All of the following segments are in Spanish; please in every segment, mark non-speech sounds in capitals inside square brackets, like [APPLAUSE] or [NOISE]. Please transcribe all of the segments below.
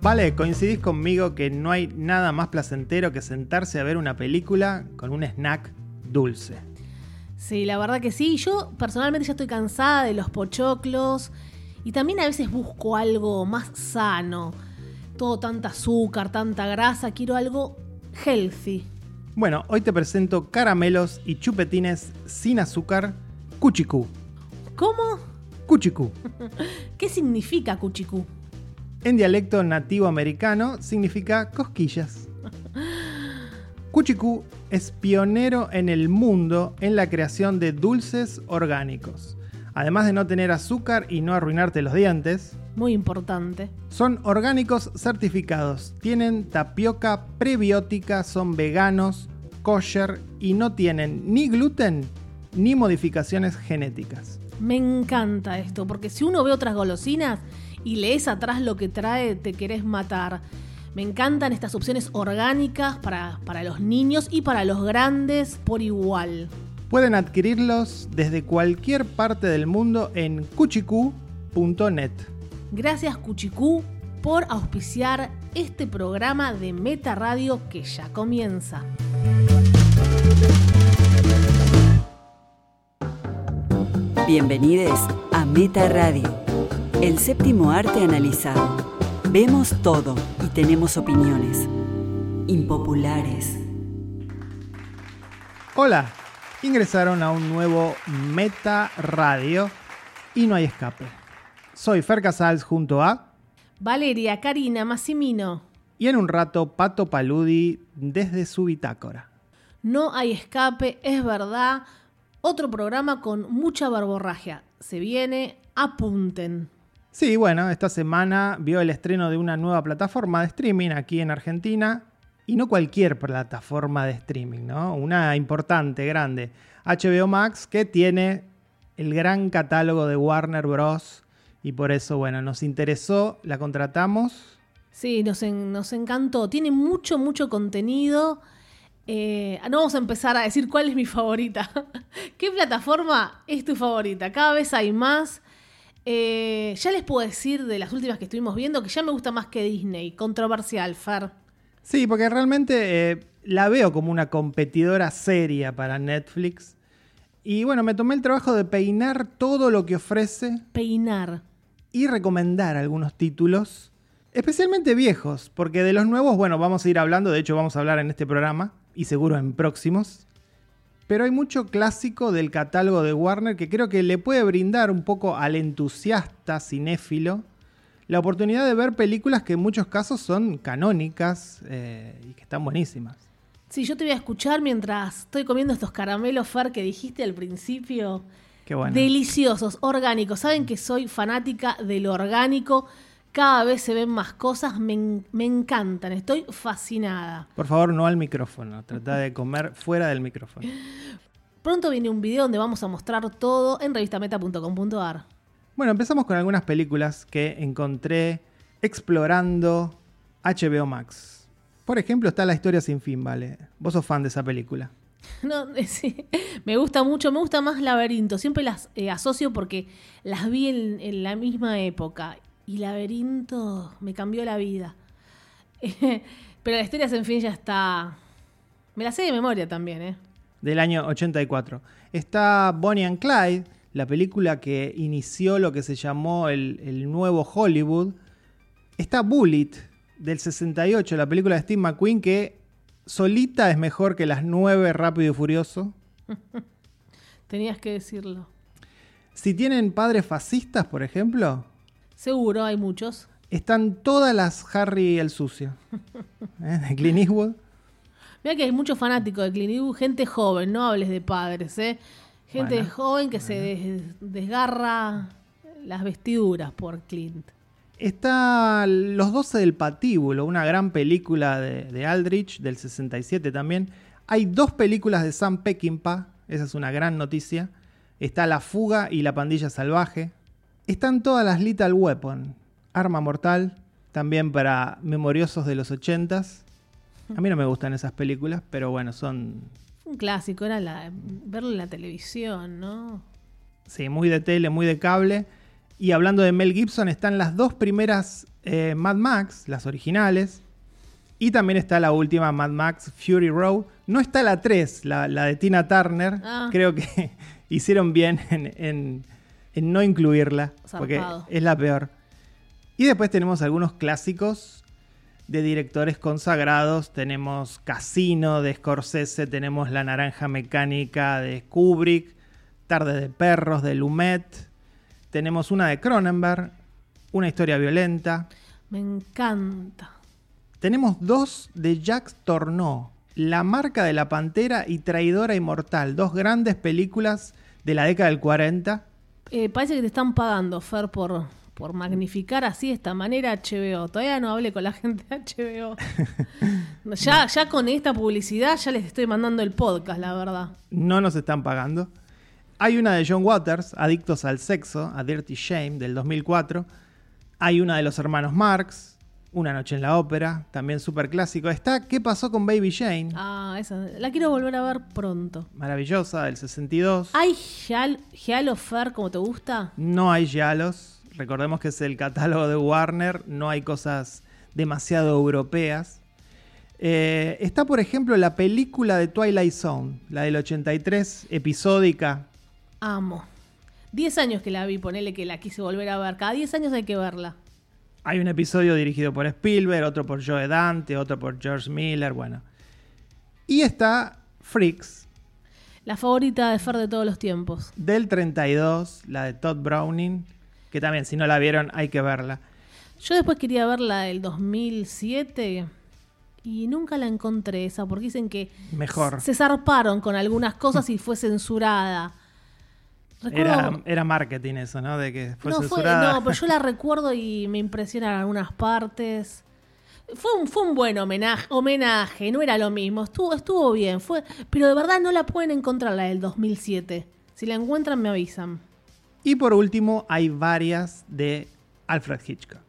Vale, coincidís conmigo que no hay nada más placentero que sentarse a ver una película con un snack dulce. Sí, la verdad que sí. Yo personalmente ya estoy cansada de los pochoclos y también a veces busco algo más sano. Todo tanta azúcar, tanta grasa, quiero algo healthy. Bueno, hoy te presento caramelos y chupetines sin azúcar, cuchicú. ¿Cómo? Cuchicú. [LAUGHS] ¿Qué significa cuchicú? En dialecto nativo americano significa cosquillas. [LAUGHS] Cuchicú es pionero en el mundo en la creación de dulces orgánicos. Además de no tener azúcar y no arruinarte los dientes, Muy importante. son orgánicos certificados. Tienen tapioca prebiótica, son veganos, kosher y no tienen ni gluten ni modificaciones genéticas. Me encanta esto, porque si uno ve otras golosinas y lees atrás lo que trae, te querés matar. Me encantan estas opciones orgánicas para, para los niños y para los grandes por igual. Pueden adquirirlos desde cualquier parte del mundo en cuchicú.net. Gracias Cuchicú por auspiciar este programa de Meta Radio que ya comienza. Bienvenidos a Meta Radio, el séptimo arte analizado. Vemos todo y tenemos opiniones impopulares. Hola, ingresaron a un nuevo Meta Radio y no hay escape. Soy Fer Casals junto a Valeria, Karina, Massimino. y en un rato Pato Paludi desde su bitácora. No hay escape, es verdad. Otro programa con mucha barborragia. Se viene, apunten. Sí, bueno, esta semana vio el estreno de una nueva plataforma de streaming aquí en Argentina. Y no cualquier plataforma de streaming, ¿no? Una importante, grande. HBO Max, que tiene el gran catálogo de Warner Bros. Y por eso, bueno, nos interesó, la contratamos. Sí, nos, en- nos encantó. Tiene mucho, mucho contenido. Eh, no vamos a empezar a decir cuál es mi favorita. [LAUGHS] ¿Qué plataforma es tu favorita? Cada vez hay más. Eh, ya les puedo decir de las últimas que estuvimos viendo que ya me gusta más que Disney. Controversial, Fer. Sí, porque realmente eh, la veo como una competidora seria para Netflix. Y bueno, me tomé el trabajo de peinar todo lo que ofrece Peinar. y recomendar algunos títulos, especialmente viejos, porque de los nuevos, bueno, vamos a ir hablando, de hecho vamos a hablar en este programa y seguro en próximos. Pero hay mucho clásico del catálogo de Warner que creo que le puede brindar un poco al entusiasta cinéfilo la oportunidad de ver películas que en muchos casos son canónicas eh, y que están buenísimas. Sí, yo te voy a escuchar mientras estoy comiendo estos caramelos, Fer, que dijiste al principio. Qué bueno. Deliciosos, orgánicos. Saben que soy fanática de lo orgánico. Cada vez se ven más cosas. Me, me encantan. Estoy fascinada. Por favor, no al micrófono. Trata de comer fuera del micrófono. Pronto viene un video donde vamos a mostrar todo en revistameta.com.ar. Bueno, empezamos con algunas películas que encontré explorando HBO Max. Por ejemplo, está La historia sin fin, ¿vale? Vos sos fan de esa película. [LAUGHS] No, sí, me gusta mucho, me gusta más Laberinto. Siempre las eh, asocio porque las vi en, en la misma época. Y Laberinto me cambió la vida. [LAUGHS] Pero la historia sin fin ya está. Me la sé de memoria también, ¿eh? del año 84. Está Bonnie and Clyde, la película que inició lo que se llamó el, el nuevo Hollywood. Está Bullet, del 68, la película de Steve McQueen, que solita es mejor que las nueve Rápido y Furioso. [LAUGHS] Tenías que decirlo. Si tienen padres fascistas, por ejemplo, Seguro, hay muchos. están todas las Harry el Sucio. [LAUGHS] ¿eh? De Clint Eastwood. Mira que hay muchos fanáticos de Clint Eastwood, gente joven, no hables de padres, ¿eh? Gente Bueno, joven que se des- desgarra las vestiduras por Clint. Está Los 12 del Patíbulo, una gran película de, de Aldrich del 67 también. Hay dos películas de Sam Peckinpah, esa es una gran noticia. Está La Fuga y La Pandilla Salvaje. Están todas las Little Weapon, Arma Mortal, también para memoriosos de los 80s. A mí no me gustan esas películas, pero bueno, son Un clásico, era la, verlo en la televisión, ¿no? Sí, muy de tele, muy de cable. Y hablando de Mel Gibson, están las dos primeras eh, Mad Max, las originales. Y también está la última, Mad Max Fury Road. No está la 3, la, la de Tina Turner. Ah. Creo que [LAUGHS] hicieron bien en, en- en no incluirla, porque es la peor. Y después tenemos algunos clásicos de directores consagrados. Tenemos Casino de Scorsese, tenemos La Naranja Mecánica de Kubrick, Tarde de Perros de Lumet. Tenemos una de Cronenberg, Una historia violenta. Me encanta. Tenemos dos de Jacques Tourneur, La marca de la pantera y Traidora Inmortal, dos grandes películas de la década del 40. Eh, parece que te están pagando, Fer, por, por magnificar así de esta manera HBO. Todavía no hablé con la gente de HBO. [LAUGHS] ya, ya con esta publicidad ya les estoy mandando el podcast, la verdad. No nos están pagando. Hay una de John Waters, Adictos al Sexo, A Dirty Shame, del 2004. Hay una de los hermanos Marx, Una Noche en la Ópera, también súper clásico. Está ¿Qué pasó con Baby Jane? Ah, esa. La quiero volver a ver pronto. Maravillosa, del 62. ¿Hay Gial- Giallo Fer como te gusta? No hay giallos. Recordemos que es el catálogo de Warner. No hay cosas demasiado europeas. Eh, está, por ejemplo, la película de Twilight Zone, la del 83, episódica. Amo. Diez años que la vi, ponele que la quise volver a ver. Cada diez años hay que verla. Hay un episodio dirigido por Spielberg, otro por Joe Dante, otro por George Miller, bueno. Y está Freaks, La favorita de Fer de todos los tiempos. del 32, la de Todd Browning, que también si no la vieron hay que verla. Yo después quería ver la del 2007 y nunca la encontré esa porque dicen que Mejor. se zarparon con algunas cosas y fue censurada. Recuerdo- Era, era marketing eso, ¿no? De que fue no, fue- no, pero yo la [LAUGHS] recuerdo y me impresionan algunas partes. Fue un, fue un buen homenaje, homenaje, no era lo mismo, estuvo, estuvo bien, fue, pero de verdad no la pueden encontrar la del 2007. Si la encuentran me avisan. Y por último, hay varias de Alfred Hitchcock.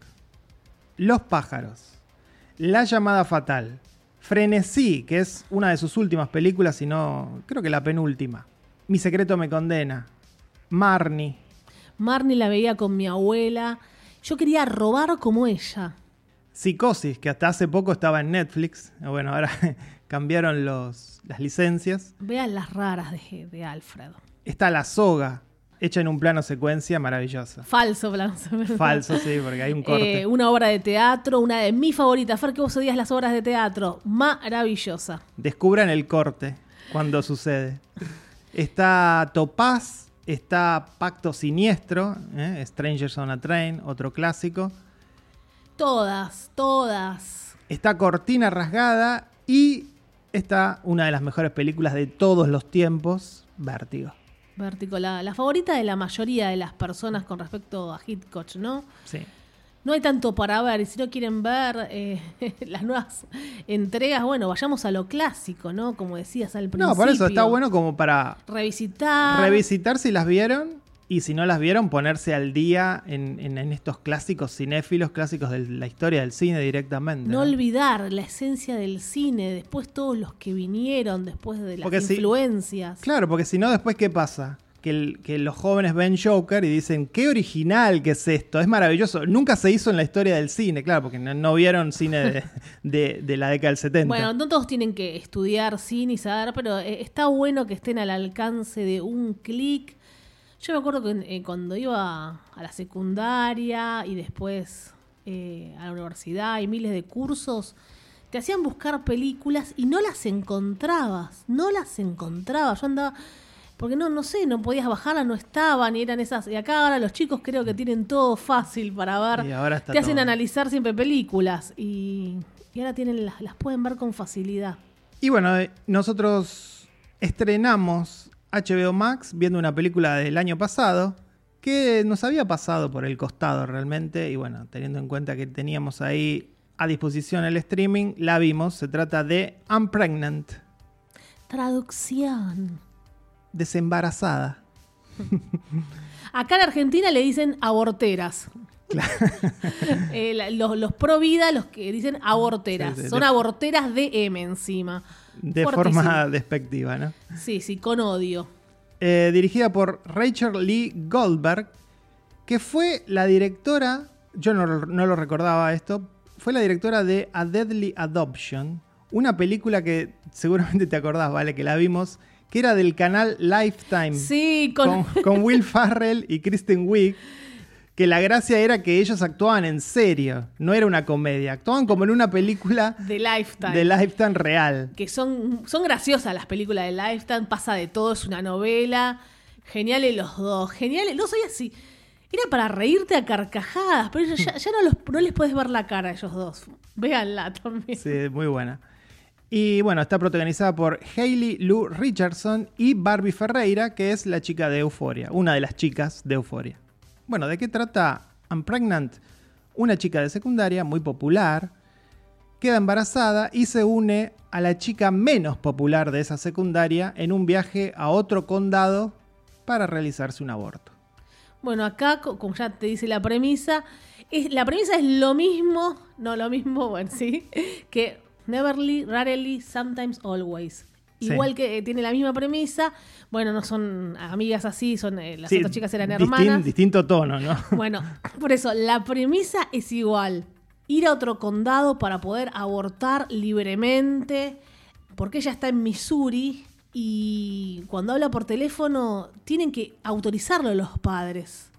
Los pájaros. La llamada fatal. Frenesí, que es una de sus últimas películas, si no, creo que la penúltima. Mi secreto me condena. Marnie. Marnie la veía con mi abuela. Yo quería robar como ella. Psicosis, que hasta hace poco estaba en Netflix. Bueno, ahora [LAUGHS] cambiaron los, las licencias. Vean las raras de, de Alfred. Está La Soga, hecha en un plano secuencia maravillosa. Falso, plan. Falso, sí, porque hay un [LAUGHS] corte. Eh, una obra de teatro, una de mis favoritas. Fer, que vos odias las obras de teatro. Maravillosa. Descubran el corte cuando sucede. Está Topaz, está Pacto Siniestro, ¿eh? Strangers on a Train, otro clásico. Todas, todas. Está Cortina Rasgada y está una de las mejores películas de todos los tiempos, Vértigo. Vértigo, la, la favorita de la mayoría de las personas con respecto a Hitchcock, ¿no? Sí. No hay tanto para ver, y si no quieren ver eh, [LAUGHS] las nuevas entregas, bueno, vayamos a lo clásico, ¿no? Como decías al principio. No, por eso está bueno como para Revisitar. revisitar si las vieron y si no las vieron, ponerse al día en, en- en estos clásicos cinéfilos, clásicos de la historia del cine directamente. No ¿no? olvidar la esencia del cine, después todos los que vinieron después de las Porque si- influencias. Claro, porque si no, después, ¿qué pasa? Que, los jóvenes ven Joker y dicen, qué original que es esto, es maravilloso. Nunca se hizo en la historia del cine, claro, porque no, vieron cine [LAUGHS] de la década del 70. Bueno, no todos tienen que estudiar cine y saber, pero eh, está bueno que estén al alcance de un clic. Yo me acuerdo que eh, cuando iba a la secundaria y después eh, a la universidad y miles de cursos, te hacían buscar películas y no las encontrabas, no las encontrabas. Yo andaba, porque no, no sé, no podías bajarlas, no estaban y eran esas. Y acá ahora los chicos creo que tienen todo fácil para ver. Y ahora está te hacen todo. analizar siempre películas y, y ahora tienen las, las pueden ver con facilidad. Y bueno, eh, nosotros estrenamos HBO Max viendo una película del año pasado que nos había pasado por el costado realmente y bueno, teniendo en cuenta que teníamos ahí a disposición el streaming, la vimos, se trata de I'm Pregnant, Traducción. Desembarazada. [LAUGHS] Acá en Argentina le dicen aborteras. [LAUGHS] Eh, la- los, los pro vida, los que dicen aborteras. Sí, sí, Son de- aborteras de M encima. De forma despectiva, ¿no? Sí, sí, con odio. Eh, dirigida por Rachel Lee Goldberg, que fue la directora yo no, no lo recordaba esto, fue la directora de A Deadly Adoption, una película que seguramente te acordás, ¿vale? Que la vimos, que era del canal Lifetime. Sí, con, con, con Will Farrell y Kristen Wiig. Que la gracia era que ellos actuaban en serio, no era una comedia, actuaban como en una película de Lifetime. de Lifetime real. que son, son graciosas las películas de Lifetime, pasa de todo, es una novela. Geniales los dos, geniales. No soy así. Era para reírte a carcajadas, pero ya, ya no, los, no les puedes ver la cara a ellos dos. Véanla también. Sí, muy buena. Y bueno, está protagonizada por Hailey Lou Richardson y Barbie Ferreira, que es la chica de Euforia, una de las chicas de Euforia. Bueno, ¿de qué trata I'm Pregnant? Una chica de secundaria muy popular queda embarazada y se une a la chica menos popular de esa secundaria en un viaje a otro condado para realizarse un aborto. Bueno, acá, co- como ya te dice la premisa, la premisa es lo mismo, no lo mismo, [LAUGHS] bueno, sí, que Neverly, Rarely, Sometimes, Always. Sí. Igual que eh, tiene la misma premisa, bueno, no son amigas así, son eh, las Sí, otras chicas eran distin- hermanas. distinto tono, ¿no? [LAUGHS] Bueno, por eso, la premisa es igual. Ir a otro condado para poder abortar libremente, porque ella está en Missouri y cuando habla por teléfono tienen que autorizarlo los padres.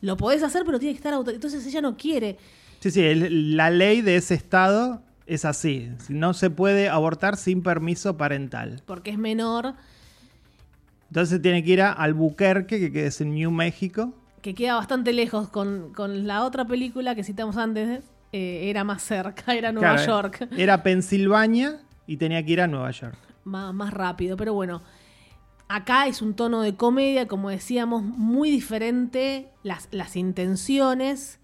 Lo podés hacer, pero tiene que estar autorizado. Entonces ella no quiere. Sí, sí, el- la ley de ese estado es así. No se puede abortar sin permiso parental. porque es menor, Entonces tiene que ir a Albuquerque, que es en New México. que queda bastante lejos con, con la otra película que citamos antes, eh, era más cerca, era Nueva Claro, York. Era Pensilvania y tenía que ir a Nueva York. más, más rápido. Pero bueno, acá es un tono de comedia, como decíamos, muy diferente las, las intenciones.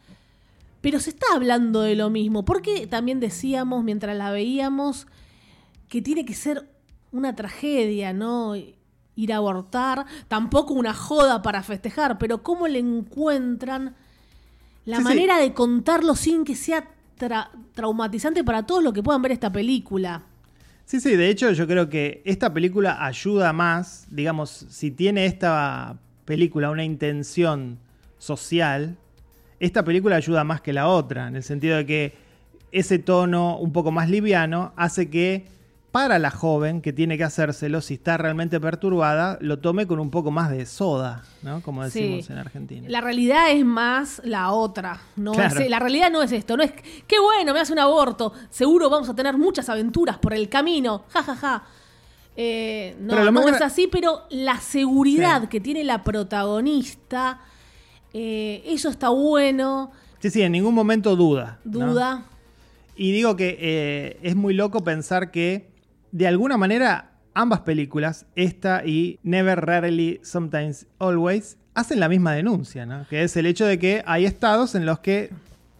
Pero se está hablando de lo mismo. Porque también decíamos, mientras la veíamos, que tiene que ser una tragedia, ¿no? Ir a abortar. Tampoco una joda para festejar, pero cómo le encuentran la Sí, sí. manera de contarlo sin que sea tra- traumatizante para todos los que puedan ver esta película. Sí, sí, de hecho yo creo que esta película ayuda más, digamos, si tiene esta película una intención social, esta película ayuda más que la otra, en el sentido de que ese tono un poco más liviano hace que para la joven que tiene que hacérselo, si está realmente perturbada, lo tome con un poco más de soda, ¿no? Como decimos Sí. en Argentina. La realidad es más la otra. No Claro. es- la realidad no es esto. No es qué bueno, me hace un aborto. Seguro vamos a tener muchas aventuras por el camino. Ja, ja, ja. Eh, no, es así, pero la seguridad Sí. que tiene la protagonista, eh, eso está bueno. Sí, sí, en ningún momento duda. ¿no? Duda. Y digo que eh, es muy loco pensar que, de alguna manera, ambas películas, esta y Never, Rarely, Sometimes, Always, hacen la misma denuncia, ¿no? Que es el hecho de que hay estados en los que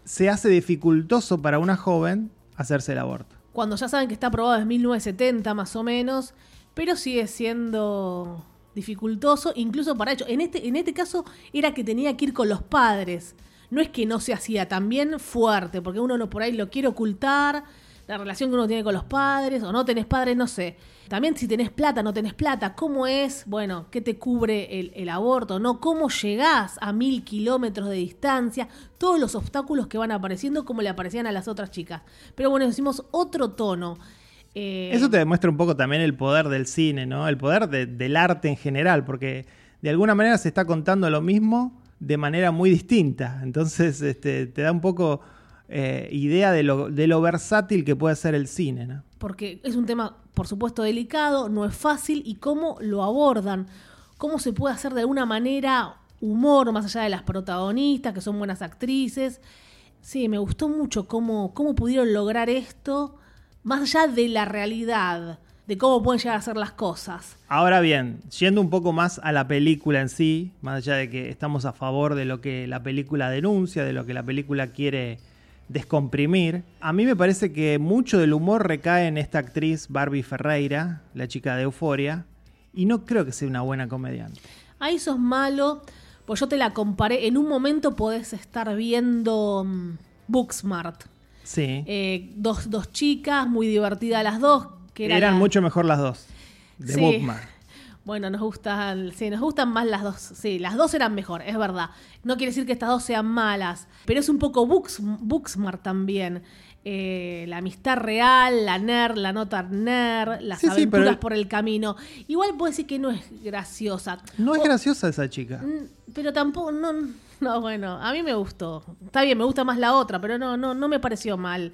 se hace dificultoso para una joven hacerse el aborto. Cuando ya saben que está aprobado desde 1970 más o menos, pero sigue siendo dificultoso, incluso para ellos. En este, en este caso era que tenía que ir con los padres. No es que no se hacía también fuerte, porque uno no por ahí lo quiere ocultar, la relación que uno tiene con los padres, o no tenés padres, no sé. También si tenés plata, no tenés plata, ¿cómo es? Bueno, ¿qué te cubre el, el aborto? ¿No? ¿Cómo llegás a mil kilómetros de distancia? Todos los obstáculos que van apareciendo como le aparecían a las otras chicas. Pero bueno, decimos otro tono. Eh, Eso te demuestra un poco también el poder del cine, ¿no? El poder de- del arte en general, porque de alguna manera se está contando lo mismo de manera muy distinta. Entonces este, te da un poco eh, idea de lo, de lo versátil que puede ser el cine, ¿no? porque es un tema, por supuesto, delicado, no es fácil, y cómo lo abordan, cómo se puede hacer de alguna manera humor más allá de las protagonistas, que son buenas actrices. Sí, me gustó mucho cómo, cómo pudieron lograr esto, más allá de la realidad, de cómo pueden llegar a ser las cosas. Ahora bien, yendo un poco más a la película en sí, más allá de que estamos a favor de lo que la película denuncia, de lo que la película quiere descomprimir, a mí me parece que mucho del humor recae en esta actriz Barbie Ferreira, la chica de Euforia, y no creo que sea una buena comediante. Ahí sos malo, pues yo te la comparé. En un momento podés estar viendo mm, Booksmart. Sí. Eh, dos, dos chicas, muy divertidas las dos. Que Eran mucho mejor las dos. De Sí. Bookmark. [LAUGHS] Bueno, nos gustan, sí, nos gustan más las dos. Sí, las dos eran mejor, es verdad. No quiere decir que estas dos sean malas, pero es un poco Books, Booksmart también. Eh, la amistad real, la nerd, la nota nerd, las Sí, sí, aventuras pero- por el camino. Igual puedo decir que no es graciosa. No es O- graciosa esa chica. Mm, Pero tampoco, no, [LAUGHS] no, bueno, a mí me gustó. Está bien, me gusta más la otra, pero no, no, no me pareció mal.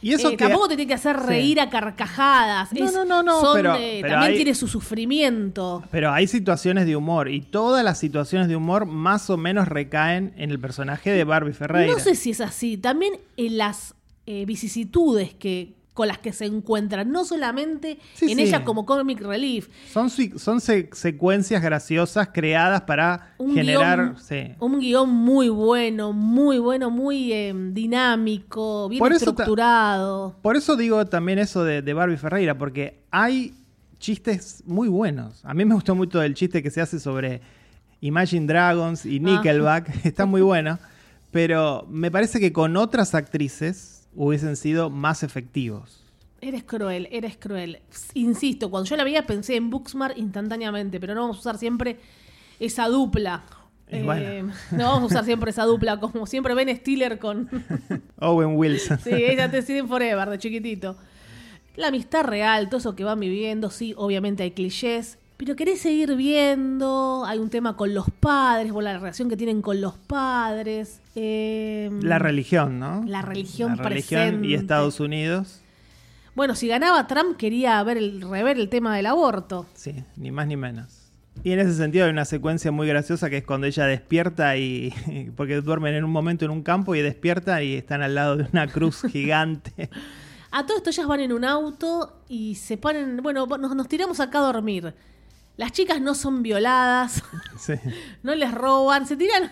Y eso Eh, que... Tampoco te tiene que hacer Sí. reír a carcajadas. No, Es- no, no, no, son, pero- pero también hay- tiene su sufrimiento. Pero hay situaciones de humor y todas las situaciones de humor más o menos recaen en el personaje de Barbie Ferreira. No sé si es así. También en las eh, vicisitudes que con las que se encuentran, no solamente Sí, en sí. ella como comic relief. Son, son se- secuencias graciosas creadas para Un generar... guion, sí. un guion muy bueno, muy bueno, muy eh, dinámico, bien Por eso ta- estructurado. Por eso digo también eso de, de Barbie Ferreira, porque hay chistes muy buenos. A mí me gustó mucho el chiste que se hace sobre Imagine Dragons y Nickelback, [LAUGHS] está muy bueno, pero me parece que con otras actrices hubiesen sido más efectivos. Eres cruel, eres cruel. Insisto, cuando yo la veía pensé en Booksmart instantáneamente, pero no vamos a usar siempre esa dupla. Eh, bueno. no vamos a usar siempre esa dupla, como siempre Ben Stiller con... [LAUGHS] Owen Wilson. sí, ella te siguen forever, de chiquitito. La amistad real, todo eso que van viviendo, sí, obviamente hay clichés, pero querés seguir viendo, hay un tema con los padres, o la relación que tienen con los padres. Eh, La religión, ¿no? La religión La religión y. Estados Unidos. Bueno, si ganaba Trump quería ver el, rever el tema del aborto. Sí, ni más ni menos. Y en ese sentido hay una secuencia muy graciosa que es cuando ella despierta y. [LAUGHS] porque duermen en un momento en un campo y despierta y están al lado de una cruz [LAUGHS] gigante. A todo esto ellas van en un auto y se ponen, bueno, nos, nos tiramos acá a dormir. Las chicas no son violadas, [LAUGHS] Sí. no les roban, se tiran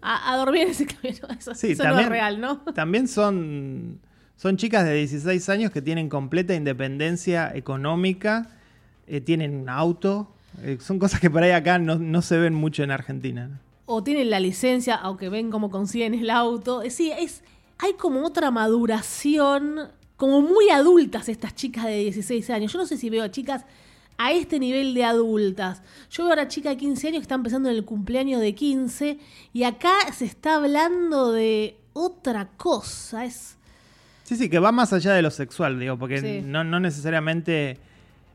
a, a dormir en ese camino. Eso, Sí, eso no también, es real, ¿no? También son, son chicas de 16 años que tienen completa independencia económica, eh, tienen un auto. eh, son cosas que por ahí acá no, no se ven mucho en Argentina. O tienen la licencia, aunque ven cómo consiguen el auto. Eh, Sí, es, hay como otra maduración, como muy adultas estas chicas de 16 años. Yo no sé si veo a chicas a este nivel de adultas. Yo veo a una chica de 15 años que está empezando en el cumpleaños de 15 y acá se está hablando de otra cosa. Es Sí, sí, que va más allá de lo sexual, digo, porque Sí. no, no necesariamente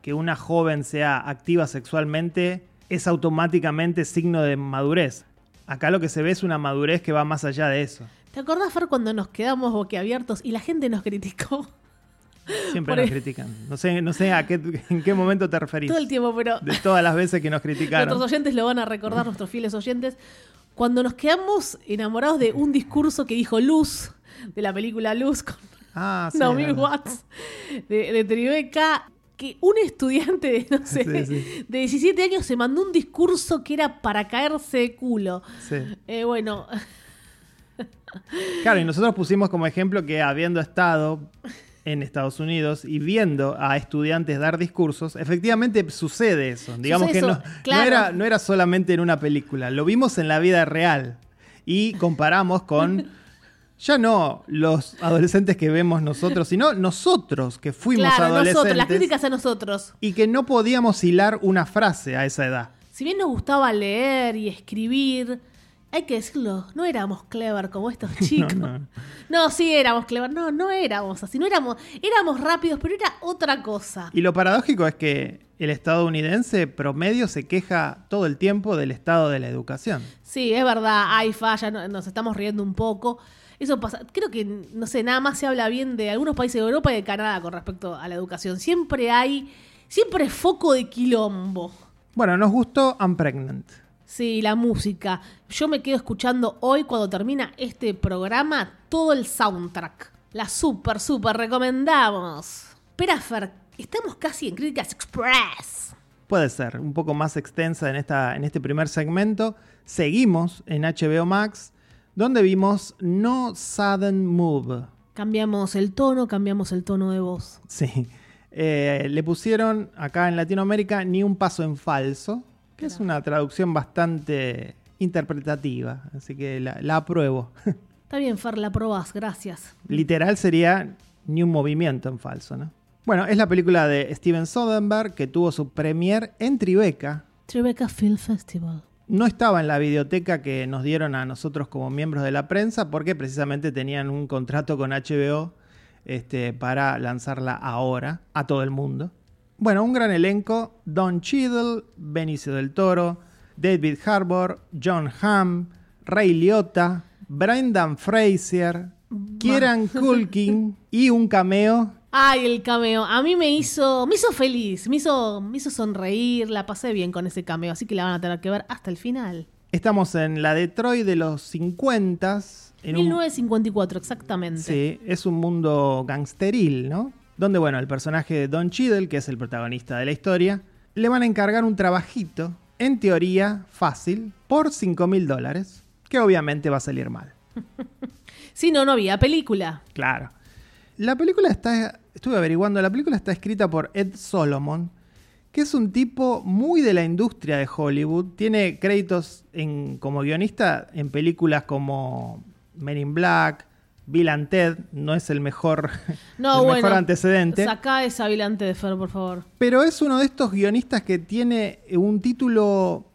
que una joven sea activa sexualmente es automáticamente signo de madurez. Acá lo que se ve es una madurez que va más allá de eso. ¿Te acordás, Fer, cuando nos quedamos boquiabiertos y la gente nos criticó Siempre Por nos critican. No sé, no sé a qué, en qué momento te referís. todo el tiempo, pero De todas las veces que nos criticaron. nuestros oyentes lo van a recordar, nuestros fieles oyentes, cuando nos quedamos enamorados de un discurso que dijo Luz, de la película Luz con Ah, sí. Naomi. Watts, de, de Tribeca, que un estudiante de, no [LAUGHS] sé, Sí, sí. de 17 años se mandó un discurso que era para caerse de culo. Sí. Eh, bueno, Claro, y nosotros pusimos como ejemplo que habiendo estado en Estados Unidos y viendo a estudiantes dar discursos, efectivamente sucede eso. Digamos Sucede que eso, no, era, no era solamente en una película, lo vimos en la vida real y comparamos con [LAUGHS] ya no los adolescentes que vemos nosotros, sino nosotros que fuimos claro, adolescentes nosotros, las críticas a nosotros. y que no podíamos hilar una frase a esa edad. Si bien nos gustaba leer y escribir, hay que decirlo, no éramos clever como estos [LAUGHS] chicos. No, no. sí éramos clever. No, no éramos así. No éramos, éramos rápidos, pero era otra cosa. Y lo paradójico es que el estadounidense promedio se queja todo el tiempo del estado de la educación. Sí, es verdad, hay falla, no- nos estamos riendo un poco. Eso pasa, creo que, no sé, nada más se habla bien de algunos países de Europa y de Canadá con respecto a la educación. Siempre hay, siempre foco de quilombo. Bueno, nos gustó I'm Pregnant. Sí, la música. Yo me quedo escuchando hoy, cuando termina este programa, todo el soundtrack. La super, super recomendamos. Espera, Fer, estamos casi en Críticas Express. Puede ser, un poco más extensa en, esta, en este primer segmento. Seguimos en HBO Max, donde vimos No Sudden Move. Cambiamos el tono, cambiamos el tono de voz. Sí. Eh, le pusieron acá en Latinoamérica Ni un paso en falso, que es una traducción bastante interpretativa, así que la, la apruebo. [LAUGHS] Está bien, Fer, la probás, gracias. Literal sería Ni un movimiento en falso, ¿no? Bueno, es la película de Steven Soderbergh que tuvo su premier en Tribeca. Tribeca Film Festival. No estaba en la videoteca que nos dieron a nosotros como miembros de la prensa porque precisamente tenían un contrato con HBO este, para lanzarla ahora a todo el mundo. Bueno, un gran elenco: Don Cheadle, Benicio del Toro, David Harbour, John Hamm, Ray Liotta, Brendan Fraser, Kieran [LAUGHS] Culkin y un cameo. Ay, el cameo. A mí me hizo, me hizo feliz, me hizo, me hizo sonreír, la pasé bien con ese cameo, así que la van a tener que ver hasta el final. Estamos en la Detroit de los 50. En un- 1954, exactamente. Sí, es un mundo gangsteril, ¿no? Donde, bueno, el personaje de Don Cheadle, que es el protagonista de la historia, le van a encargar un trabajito, en teoría fácil, por 5 mil dólares, que obviamente va a salir mal. [LAUGHS] Si no, no había película. Claro. La película está, estuve averiguando, la película está escrita por Ed Solomon, que es un tipo muy de la industria de Hollywood. Tiene créditos en, como guionista en películas como Men in Black, Bill and Ted, no es el mejor, [LAUGHS] No, el bueno. mejor antecedente. Sacá esa vilante de Fer, por favor. Pero es uno de estos guionistas que tiene un título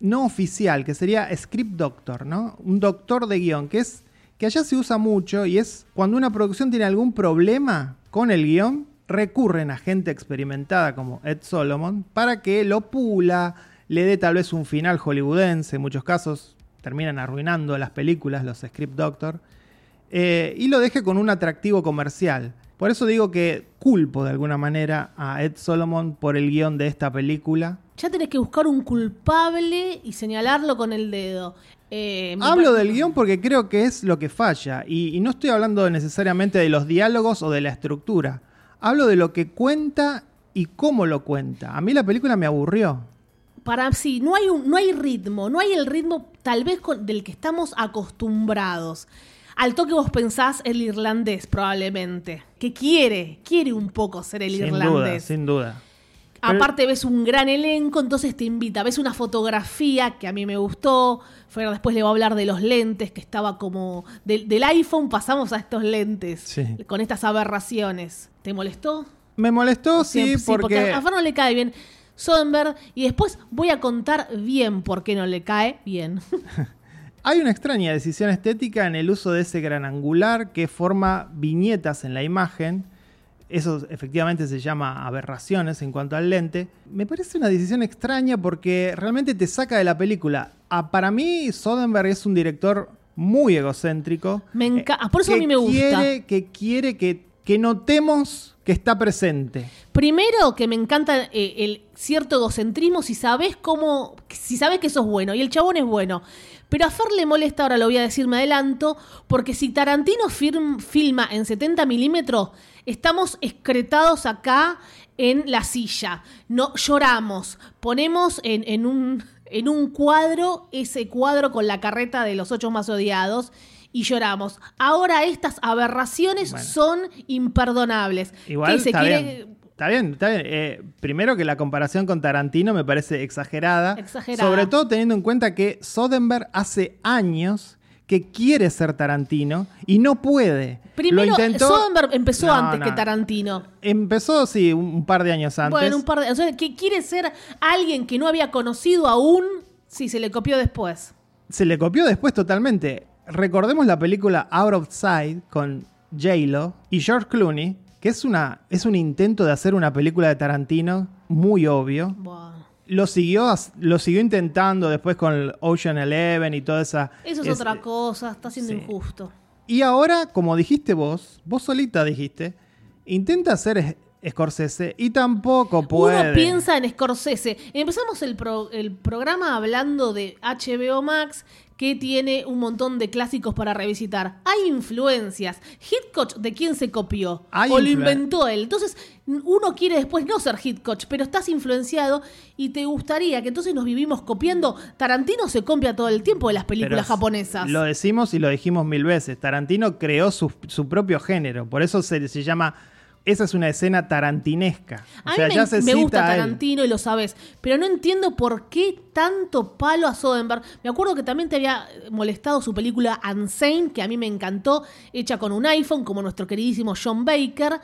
no oficial, que sería Script Doctor, ¿no? Un doctor de guion, que es que allá se usa mucho y es cuando una producción tiene algún problema con el guion, recurren a gente experimentada como Ed Solomon para que lo pula, le dé tal vez un final hollywoodense, en muchos casos terminan arruinando las películas los Script Doctor, eh, y lo deje con un atractivo comercial. Por eso digo que culpo de alguna manera a Ed Solomon por el guion de esta película. Ya tenés que buscar un culpable y señalarlo con el dedo. Eh, Hablo del guion porque creo que es lo que falla. Y, y no estoy hablando necesariamente de los diálogos o de la estructura. Hablo de lo que cuenta y cómo lo cuenta. A mí la película me aburrió. Para sí, no hay, un, no hay ritmo, no hay el ritmo tal vez con- del que estamos acostumbrados. Al toque vos pensás el irlandés, probablemente. Que quiere, quiere un poco ser el sin duda, irlandés. sin duda. Pero- Aparte ves un gran elenco, entonces te invita. Ves una fotografía que a mí me gustó. Fer después le va a hablar de los lentes, que estaba como... del- del iPhone pasamos a estos lentes. Sí. Con estas aberraciones. ¿Te molestó? Me molestó, sí, Siempre- porque... a Fer no le cae bien Soderbergh. Y después voy a contar bien por qué no le cae bien. [LAUGHS] Hay una extraña decisión estética en el uso de ese gran angular que forma viñetas en la imagen. Eso efectivamente se llama aberraciones en cuanto al lente. Me parece una decisión extraña porque realmente te saca de la película. Ah, para mí, Soderbergh es un director muy egocéntrico. Me enca- eh, por eso a que mí me gusta. Quiere, que quiere que, que notemos que está presente. Primero que me encanta eh, el cierto egocentrismo si sabes cómo, si sabes que sos bueno y el chabón es bueno. Pero a Fer le molesta, ahora lo voy a decir, me adelanto, porque si Tarantino firm- filma en 70 milímetros, estamos excretados acá en la silla. No lloramos, ponemos en, en un, en un cuadro ese cuadro con la carreta de los ocho más odiados y lloramos. Ahora estas aberraciones Bueno. son imperdonables. Igual Que se quiere- bien. Está bien, está bien. Eh, primero que la comparación con Tarantino me parece exagerada. Exagerada. Sobre todo teniendo en cuenta que Soderbergh hace años que quiere ser Tarantino y no puede. Primero, Lo intentó. Soderbergh empezó No, antes no. que Tarantino. Empezó, sí, un, par de años antes. Bueno, un par de. O sea, que quiere ser alguien que no había conocido aún. Sí, se le copió después. Se le copió después totalmente. Recordemos la película Out of Sight con J-Lo y George Clooney, que es, una, es un intento de hacer una película de Tarantino muy obvio. Lo siguió, lo siguió intentando después con el Ocean Eleven y toda esa. Eso es, es- otra cosa, está siendo sí. injusto. Y ahora, como dijiste vos, vos solita dijiste, intenta hacer es- Scorsese y tampoco puede. Uno piensa en Scorsese. Empezamos el, pro- el programa hablando de HBO Max, que tiene un montón de clásicos para revisitar. Hay influencias. Hitchcock, ¿de quién se copió? Hay o lo inventó él. Entonces, uno quiere después no ser Hitchcock, pero estás influenciado y te gustaría que entonces nos vivimos copiando. Tarantino se copia todo el tiempo de las Pero películas japonesas. Lo decimos y lo dijimos mil veces. Tarantino creó su, su propio género. Por eso se, se llama. Esa es una escena tarantinesca. O A sea, mí ya me, se me cita gusta. Tarantino y lo sabes, pero no entiendo por qué tanto palo a Soderbergh. Me acuerdo que también te había molestado su película Unsane, que a mí me encantó, hecha con un iPhone, como nuestro queridísimo John Baker.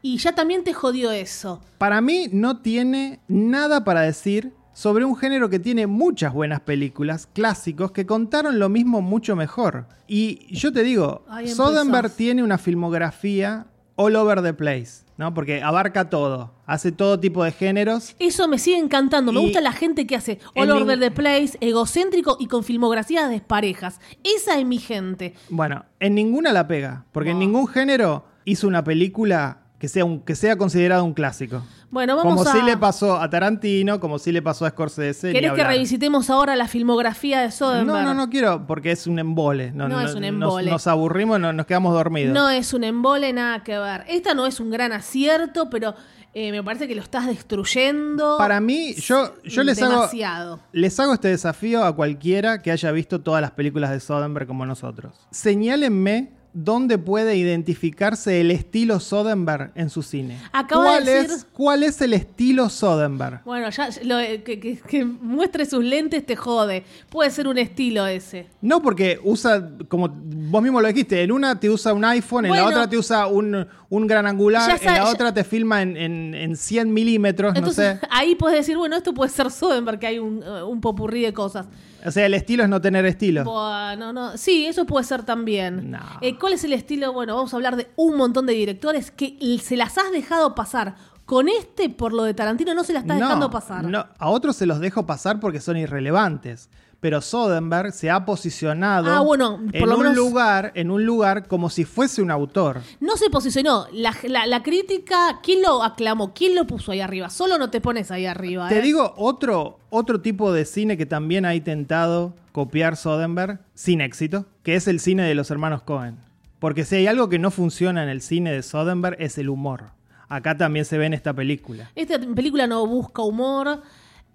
Y ya también te jodió eso. Para mí no tiene nada para decir sobre un género que tiene muchas buenas películas, clásicos, que contaron lo mismo mucho mejor. Y yo te digo, Soderbergh tiene una filmografía all over the place, ¿no? Porque abarca todo, hace todo tipo de géneros. Eso me sigue encantando. Me gusta la gente que hace All Over the Place, egocéntrico y con filmografías desparejas. Esa es mi gente. Bueno, en ninguna la pega, porque en ningún género hizo una película que sea, un, que sea considerada un clásico. Bueno, vamos Como a. sí le pasó a Tarantino, como sí le pasó a Scorsese. ¿Querés que revisitemos ahora la filmografía de Soderbergh? No, no, no quiero, porque es un embole. No, No es un embole. Nos, nos aburrimos, no- nos quedamos dormidos. No es un embole, nada que ver. Esta no es un gran acierto, pero eh, me parece que lo estás destruyendo. Para mí, yo, yo les hago, demasiado. les hago este desafío a cualquiera que haya visto todas las películas de Soderbergh como nosotros. Señálenme dónde puede identificarse el estilo Soderbergh en su cine. Acaba ¿Cuál, de decir- es, ¿Cuál es el estilo Soderbergh? Bueno, ya lo- eh, que, que- que muestre sus lentes te jode. Puede ser un estilo ese. No, porque usa, como vos mismo lo dijiste, en una te usa un iPhone, en la otra te usa un, un gran angular, en la ya- otra te filma en, en- en 100 milímetros, Entonces no sé. ahí puedes decir, bueno, esto puede ser Soderbergh, que hay un, eh, un popurrí de cosas. O sea, el estilo es no tener estilo. Bueno, no. Sí, eso puede ser también. No. Eh, ¿Cuál es el estilo? Bueno, vamos a hablar de un montón de directores que se las has dejado pasar. Con este, por lo de Tarantino, no se la estás dejando pasar. no, a otros se los dejo pasar porque son irrelevantes. Pero Soderbergh se ha posicionado Ah, bueno, por en lo un menos- lugar, en un lugar como si fuese un autor. No se posicionó. La, la- la crítica, ¿quién lo aclamó? ¿Quién lo puso ahí arriba? Solo no te pones ahí arriba. Te ¿eh? digo otro, otro tipo de cine que también ha intentado copiar Soderbergh sin éxito, que es el cine de los hermanos Cohen. Porque si hay algo que no funciona en el cine de Soderbergh es el humor. Acá también se ve en esta película. Esta película no busca humor.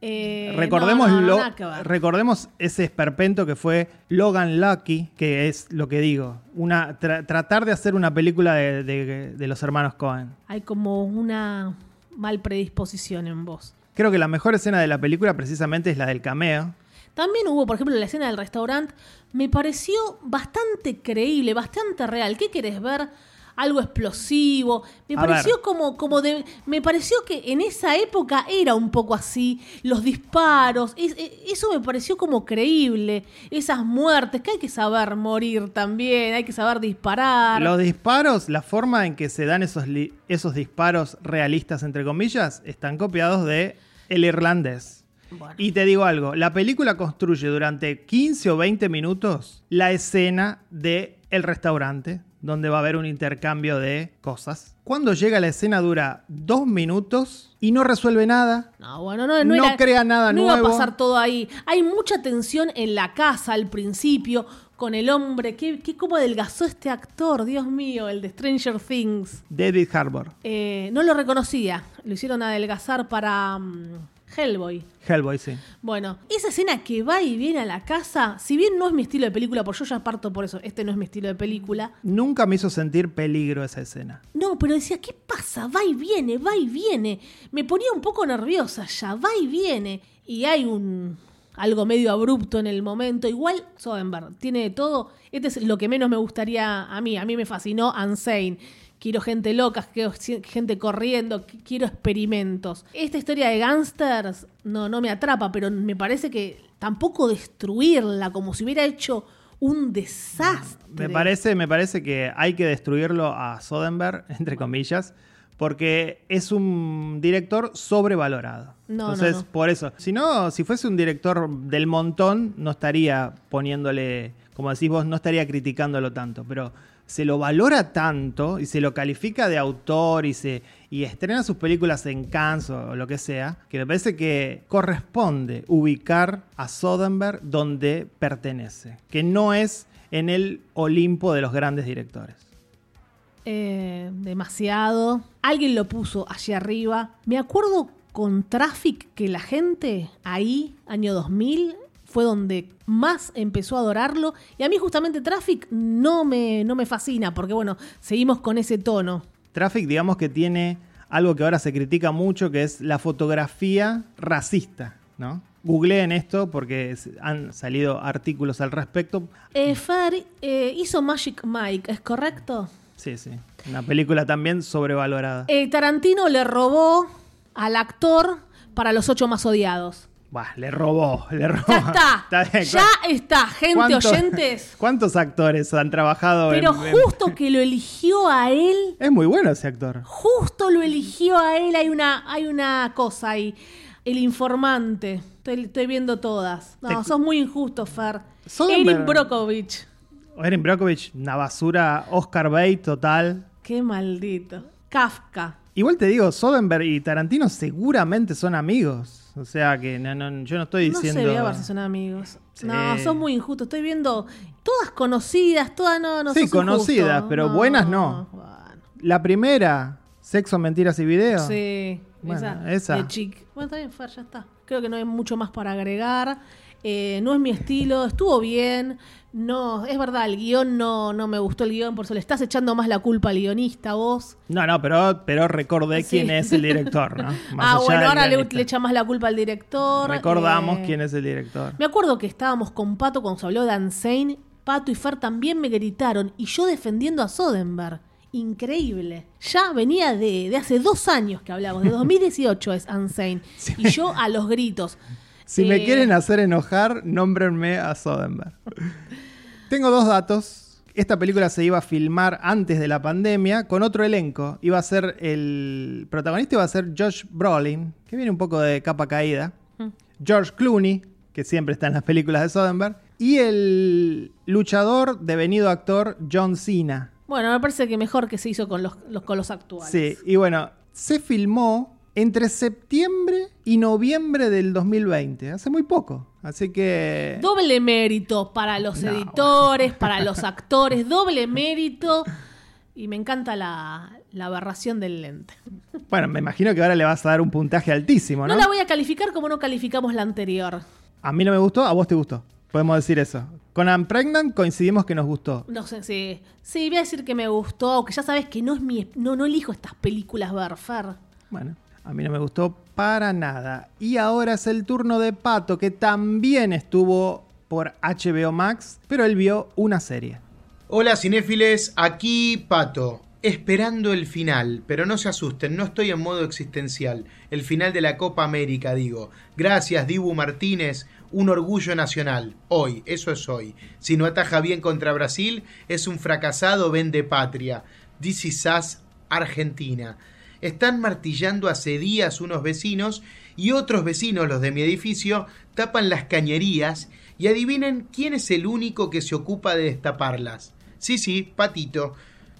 Eh, recordemos, no, no, no, recordemos ese esperpento que fue Logan Lucky, que es lo que digo, una, tra- tratar de hacer una película de, de- de los hermanos Cohen. Hay como una mal predisposición en vos. Creo que la mejor escena de la película precisamente es la del cameo. También hubo, por ejemplo, la escena del restaurante. Me pareció bastante creíble, bastante real. ¿Qué querés ver? Algo explosivo. Me A pareció ver. como, como de. Me pareció que en esa época era un poco así. Los disparos. es- e- eso me pareció como creíble. Esas muertes. Que hay que saber morir también. Hay que saber disparar. Los disparos, la forma en que se dan esos, esos disparos realistas, entre comillas, están copiados de El Irlandés. Bueno. Y te digo algo, la película construye durante 15 o 20 minutos la escena de el restaurante, donde va a haber un intercambio de cosas. Cuando llega la escena dura dos minutos y no resuelve nada. No, bueno, no, no, No era- crea nada no iba a nuevo. pasar todo ahí. Hay mucha tensión en la casa al principio con el hombre. ¿Qué, qué cómo adelgazó este actor? Dios mío, el de Stranger Things. David Harbour, Eh, no lo reconocía. Lo hicieron adelgazar para mm, Hellboy. Hellboy, sí. Bueno, esa escena que va y viene a la casa, si bien no es mi estilo de película, porque yo ya parto por eso, este no es mi estilo de película. Nunca me hizo sentir peligro esa escena. No, pero decía, ¿qué pasa? Va y viene, va y viene. Me ponía un poco nerviosa ya, va y viene. Y hay un algo medio abrupto en el momento. Igual Soderbergh tiene de todo. Este es lo que menos me gustaría a mí. A mí me fascinó Unsane. Quiero gente loca, quiero gente corriendo, qu- quiero experimentos. Esta historia de gangsters no, no me atrapa, pero me parece que tampoco destruirla como si hubiera hecho un desastre. Me parece, me parece que hay que destruirlo a Soderbergh, [LAUGHS] entre comillas, porque es un director sobrevalorado. No, no, Entonces, no. por eso. Si no, si fuese un director del montón, no estaría poniéndole, como decís vos, no estaría criticándolo tanto. Pero se lo valora tanto y se lo califica de autor y se y estrena sus películas en Cannes o lo que sea, que me parece que corresponde ubicar a Soderbergh donde pertenece, que no es en el Olimpo de los grandes directores. Eh, demasiado. Alguien lo puso allí arriba. Me acuerdo con Traffic que la gente ahí, año 2000, fue donde más empezó a adorarlo. Y a mí justamente Traffic no me, no me fascina, porque bueno, seguimos con ese tono. Traffic, digamos que tiene algo que ahora se critica mucho, que es la fotografía racista, ¿no? Googleen esto porque han salido artículos al respecto. Eh, Fer eh, hizo Magic Mike, ¿es correcto? Sí, sí. Una película también sobrevalorada. Eh, Tarantino le robó al actor para los ocho más odiados. Buah, le robó, le robó. Ya está. [LAUGHS] bien, ya está, gente ¿Cuántos- oyentes. [LAUGHS] ¿Cuántos actores han trabajado Pero en, en- justo [LAUGHS] que lo eligió a él, Es muy bueno ese actor. justo lo eligió a él, hay una, hay una cosa ahí. El informante. Estoy, estoy viendo todas. No, sos muy injusto, Fer. Erin Brockovich. Erin Brockovich, una basura, Oscar Bate total. Qué maldito. Kafka. Igual te digo, Soderbergh y Tarantino seguramente son amigos. O sea que no, no, yo no estoy No diciendo. se ve a ver si son amigos. Sí. No, son muy injustos. Estoy viendo todas conocidas, todas no, no Sí, conocidas, injusto. pero buenas no. Bueno, La primera, Sexo, Mentiras y Video. Sí, Bueno, esa. esa. de chic. Bueno, está bien, Fer, ya está. Creo que no hay mucho más para agregar. Eh, no es mi estilo, estuvo bien. No, es verdad, el guion no, no me gustó el guion, por eso le estás echando más la culpa al guionista vos. No, no, pero, pero recordé Sí. quién es el director, ¿no? [LAUGHS] Más ah, bueno, ahora le, le echa más la culpa al director. Recordamos eh, quién es el director. Me acuerdo que estábamos con Pato cuando se habló de Unsane. Pato y Fer también me gritaron y yo defendiendo a Soderbergh. Increíble. Ya venía de, de hace dos años que hablamos, de [LAUGHS] 2018 es Unsane. Y yo a los gritos. Si me quieren hacer enojar, nómbrenme a Soderbergh. Tengo dos datos. Esta película se iba a filmar antes de la pandemia con otro elenco. Iba a ser el protagonista iba a ser Josh Brolin, que viene un poco de capa caída. George Clooney, que siempre está en las películas de Soderbergh, y el luchador devenido actor John Cena. Bueno, me parece que mejor que se hizo con los, los, con los actuales. Sí, y bueno, se filmó entre septiembre y noviembre del 2020, hace muy poco. Así que... Doble mérito para los No. editores, para los [LAUGHS] actores, doble mérito. Y me encanta la, la aberración del lente. Bueno, me imagino que ahora le vas a dar un puntaje altísimo, No ¿no? la voy a calificar como no calificamos la anterior. A mí no me gustó, a vos te gustó. Podemos decir eso. Con I'm Pregnant coincidimos que nos gustó. No sé si. Sí, voy a decir que me gustó, aunque ya sabes que no es mi. No, no elijo estas películas ver, Fer. Bueno, a mí no me gustó para nada. Y ahora es el turno de Pato, que también estuvo por HBO Max, pero él vio una serie. Hola cinéfiles, aquí Pato, esperando el final, pero no se asusten, no estoy en modo existencial, el final de la Copa América digo. Gracias Dibu Martínez, un orgullo nacional, hoy, eso es hoy. Si no ataja bien contra Brasil, es un fracasado vende patria. This is Argentina. Están martillando hace días unos vecinos y otros vecinos, los de mi edificio, tapan las cañerías y adivinen quién es el único que se ocupa de destaparlas. Sí, sí, Patito,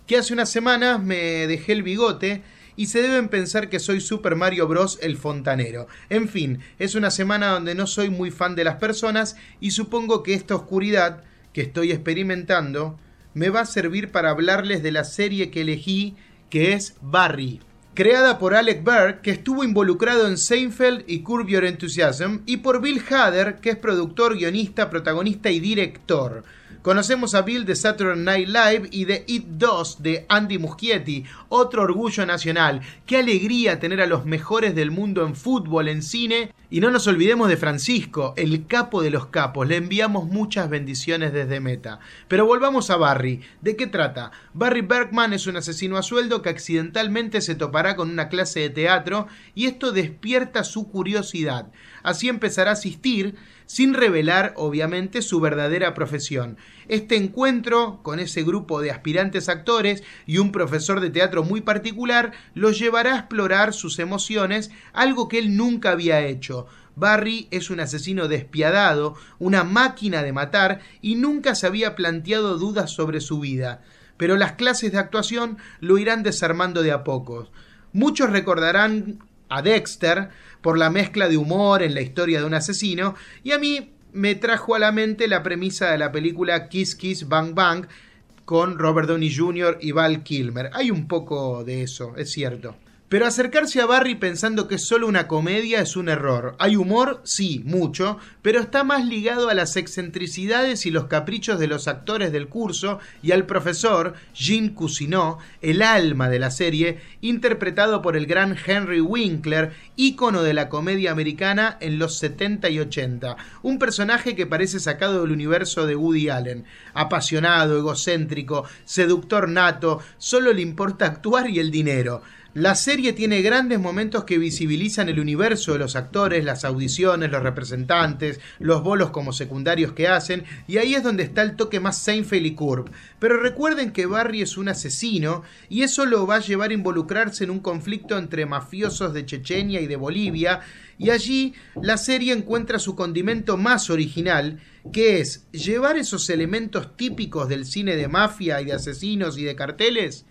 que hace unas semanas me dejé el bigote y se deben pensar que soy Super Mario Bros. el fontanero. En fin, es una semana donde no soy muy fan de las personas y supongo que esta oscuridad que estoy experimentando me va a servir para hablarles de la serie que elegí, que es Barry. Creada por Alec Berg, que estuvo involucrado en Seinfeld y Curb Your Enthusiasm, y por Bill Hader, que es productor, guionista, protagonista y director. Conocemos a Bill de Saturday Night Live y de It 2 de Andy Muschietti, otro orgullo nacional. Qué alegría tener a los mejores del mundo en fútbol, en cine. Y no nos olvidemos de Francisco, el capo de los capos. Le enviamos muchas bendiciones desde Meta. Pero volvamos a Barry. ¿De qué trata? Barry Bergman es un asesino a sueldo que accidentalmente se topará con una clase de teatro y esto despierta su curiosidad. Así empezará a asistir sin revelar obviamente su verdadera profesión. Este encuentro con ese grupo de aspirantes actores y un profesor de teatro muy particular lo llevará a explorar sus emociones, algo que él nunca había hecho. Barry es un asesino despiadado, una máquina de matar y nunca se había planteado dudas sobre su vida. Pero las clases de actuación lo irán desarmando de a pocos. Muchos recordarán a Dexter por la mezcla de humor en la historia de un asesino y a mí me trajo a la mente la premisa de la película Kiss Kiss Bang Bang con Robert Downey Jr. y Val Kilmer. Hay un poco de eso, es cierto. Pero acercarse a Barry pensando que es solo una comedia es un error. Hay humor, sí, mucho, pero está más ligado a las excentricidades y los caprichos de los actores del curso y al profesor Jean Cousineau, el alma de la serie, interpretado por el gran Henry Winkler, ícono de la comedia americana en los 70 y 80. Un personaje que parece sacado del universo de Woody Allen. Apasionado, egocéntrico, seductor nato, solo le importa actuar y el dinero. La serie tiene grandes momentos que visibilizan el universo de los actores, las audiciones, los representantes, los bolos como secundarios que hacen, y ahí es donde está el toque más Seinfeld y Curb. Pero recuerden que Barry es un asesino, y eso lo va a llevar a involucrarse en un conflicto entre mafiosos de Chechenia y de Bolivia, y allí la serie encuentra su condimento más original, que es llevar esos elementos típicos del cine de mafia y de asesinos y de carteles,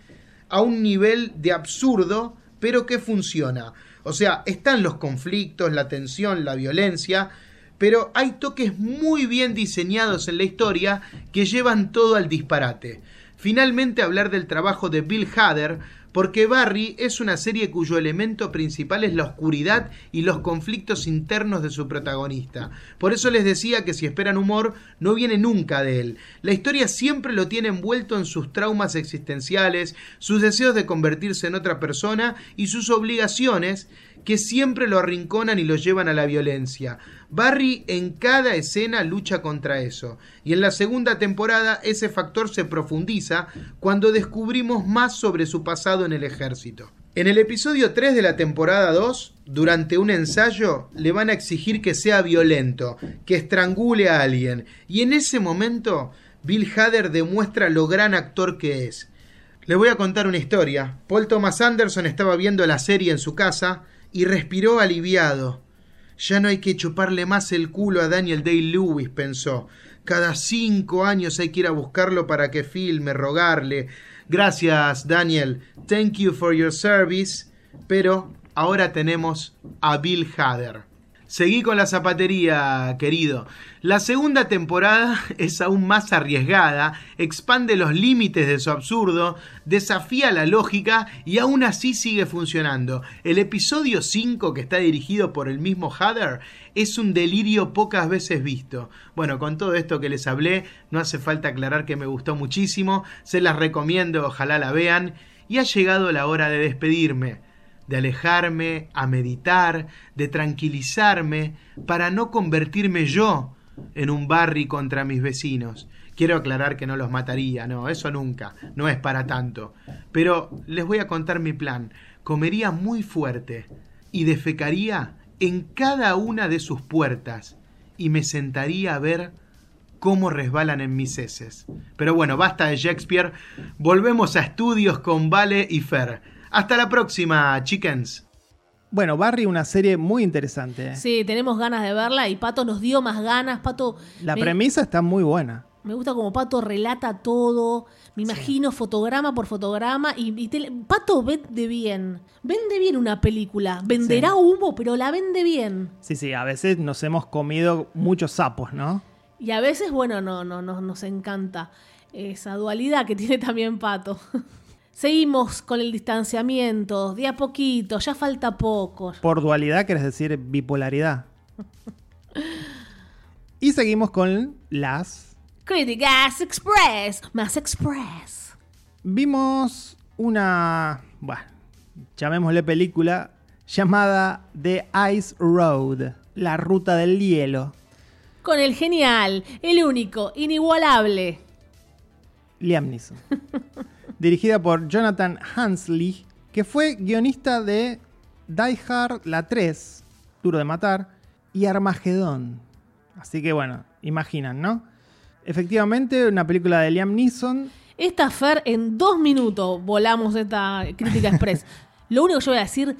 a un nivel de absurdo, pero que funciona. O sea, están los conflictos, la tensión, la violencia, pero hay toques muy bien diseñados en la historia que llevan todo al disparate. Finalmente hablar del trabajo de Bill Hader, porque Barry es una serie cuyo elemento principal es la oscuridad y los conflictos internos de su protagonista. Por eso les decía que si esperan humor, no viene nunca de él. La historia siempre lo tiene envuelto en sus traumas existenciales, sus deseos de convertirse en otra persona y sus obligaciones que siempre lo arrinconan y lo llevan a la violencia. Barry en cada escena lucha contra eso, y en la segunda temporada ese factor se profundiza cuando descubrimos más sobre su pasado en el ejército. En el episodio 3 de la temporada 2, durante un ensayo, le van a exigir que sea violento, que estrangule a alguien, y en ese momento Bill Hader demuestra lo gran actor que es. Les voy a contar una historia. Paul Thomas Anderson estaba viendo la serie en su casa y respiró aliviado. Ya no hay que chuparle más el culo a Daniel Day-Lewis, pensó. Cada cinco años hay que ir a buscarlo para que filme, rogarle. Gracias, Daniel. Thank you for your service. Pero ahora tenemos a Bill Hader. Seguí con la zapatería, querido. La segunda temporada [LAUGHS] es aún más arriesgada, expande los límites de su absurdo, desafía la lógica y aún así sigue funcionando. El episodio 5, que está dirigido por el mismo Hader, es un delirio pocas veces visto. Bueno, con todo esto que les hablé, no hace falta aclarar que me gustó muchísimo, se las recomiendo, ojalá la vean, y ha llegado la hora de despedirme de alejarme a meditar, de tranquilizarme, para no convertirme yo en un barri contra mis vecinos. Quiero aclarar que no los mataría, no, eso nunca, no es para tanto. Pero les voy a contar mi plan. Comería muy fuerte y defecaría en cada una de sus puertas y me sentaría a ver cómo resbalan en mis heces. Pero bueno, basta de Shakespeare, volvemos a estudios con Vale y Fer. Hasta la próxima, chickens. Bueno, Barry, una serie muy interesante. ¿eh? Sí, tenemos ganas de verla y Pato nos dio más ganas. Pato. La me, premisa está muy buena. Me gusta como Pato relata todo. Me imagino fotograma por fotograma. Y, y tele- Pato vende bien. Vende bien una película. Venderá Sí. humo, pero la vende bien. Sí, sí, a veces nos hemos comido muchos sapos, ¿no? Y a veces, bueno, no, no, no nos encanta esa dualidad que tiene también Pato. [LAUGHS] Seguimos con el distanciamiento, de a poquito, ya falta poco. Por dualidad querés decir bipolaridad. Y seguimos con las... Críticas Express, más Express. Vimos una... Bueno, llamémosle película llamada The Ice Road, la ruta del hielo. Con el genial, el único, inigualable. Liam Neeson. [LAUGHS] Dirigida por Jonathan Hansley, que fue guionista de Die Hard, la 3, Duro de Matar, y Armagedón. Así que bueno, imaginan, ¿no? Efectivamente, una película de Liam Neeson. Esta Fer, en dos minutos volamos esta crítica express. Lo único que yo voy a decir,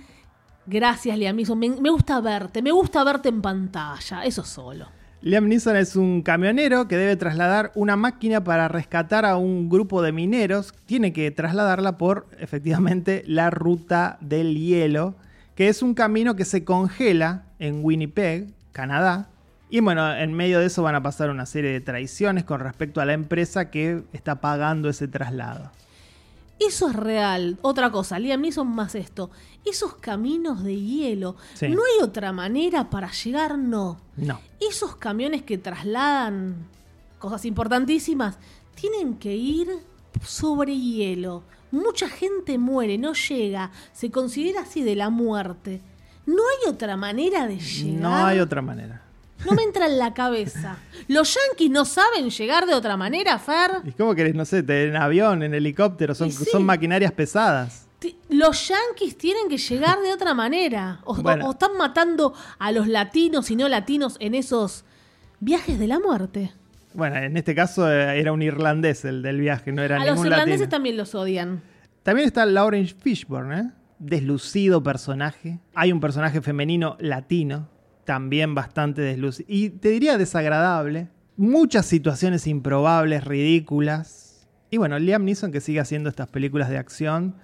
gracias Liam Neeson, me, me gusta verte, me gusta verte en pantalla, eso solo. Liam Neeson es un camionero que debe trasladar una máquina para rescatar a un grupo de mineros. Tiene que trasladarla por, efectivamente, la ruta del hielo, que es un camino que se congela en Winnipeg, Canadá. Y bueno, en medio de eso van a pasar una serie de traiciones con respecto a la empresa que está pagando ese traslado. Eso es real. Otra cosa, Liam Neeson más esto. Esos caminos de hielo. Sí. No hay otra manera para llegar, no. No. Esos camiones que trasladan cosas importantísimas tienen que ir sobre hielo. Mucha gente muere, no llega. Se considera así de la muerte. No hay otra manera de llegar. No hay otra manera. No me entra en la cabeza. ¿Los yanquis no saben llegar de otra manera, Fer? ¿Y cómo querés? No sé, en avión, en helicóptero, son, Y sí. son maquinarias pesadas. Los yanquis tienen que llegar de otra manera. O, Bueno. o están matando a los latinos y no latinos en esos viajes de la muerte. Bueno, en este caso eh, era un irlandés el del viaje, no era a los ningún irlandeses latino. también los odian. También está Lawrence Fishburne, ¿eh? Deslucido personaje. Hay un personaje femenino latino, también bastante deslucido. Y te diría desagradable. Muchas situaciones improbables, ridículas. Y bueno, Liam Neeson que sigue haciendo estas películas de acción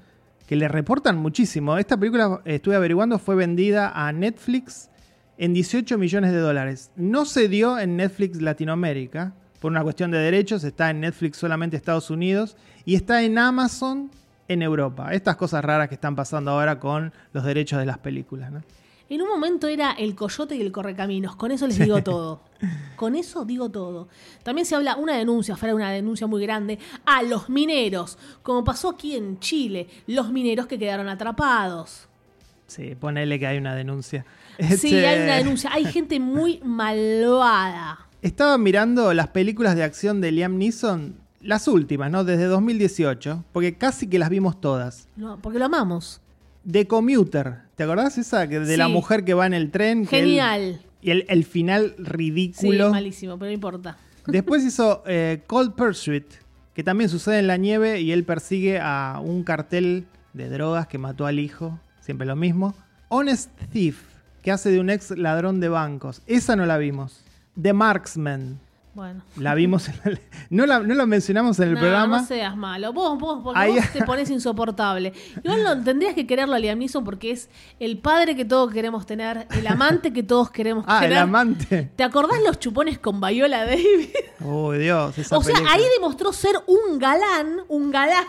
que le reportan muchísimo. Esta película, estuve averiguando, fue vendida a Netflix en 18 millones de dólares. No se dio en Netflix Latinoamérica por una cuestión de derechos, está en Netflix solamente Estados Unidos y está en Amazon en Europa. Estas cosas raras que están pasando ahora con los derechos de las películas. ¿no? En un momento era el coyote y el correcaminos. Con eso les digo todo. Con eso digo todo. También se habla una denuncia, fuera una denuncia muy grande, a los mineros. Como pasó aquí en Chile, los mineros que quedaron atrapados. Sí, ponele que hay una denuncia. Sí, Este, hay una denuncia. Hay gente muy [LAUGHS] malvada. Estaba mirando las películas de acción de Liam Neeson, las últimas, ¿no? Desde 2018, porque casi que las vimos todas. No, porque lo amamos. The Commuter, ¿te acordás esa? Que de la Sí. mujer que va en el tren. que él- Genial. y el, el final Sí, ridículo. malísimo, pero no importa. [LAUGHS] Después hizo eh, Cold Pursuit, que también sucede en la nieve y él persigue a un cartel de drogas que mató al hijo, siempre lo mismo. Honest Thief, que hace de un ex ladrón de bancos. Esa no la vimos. The Marksman, Bueno. la vimos, en el- no, la, no la mencionamos en el no, programa. no seas malo. Vos, vos, porque Ahí- vos te [LAUGHS] pones insoportable. Igual no, tendrías que quererlo a Liam Neeson porque es el padre que todos queremos tener, el amante que todos queremos [LAUGHS] ah, tener. el amante. ¿Te acordás los chupones con Viola David? [LAUGHS] Oh, Dios, esa o sea, ahí demostró ser un galán, un galán.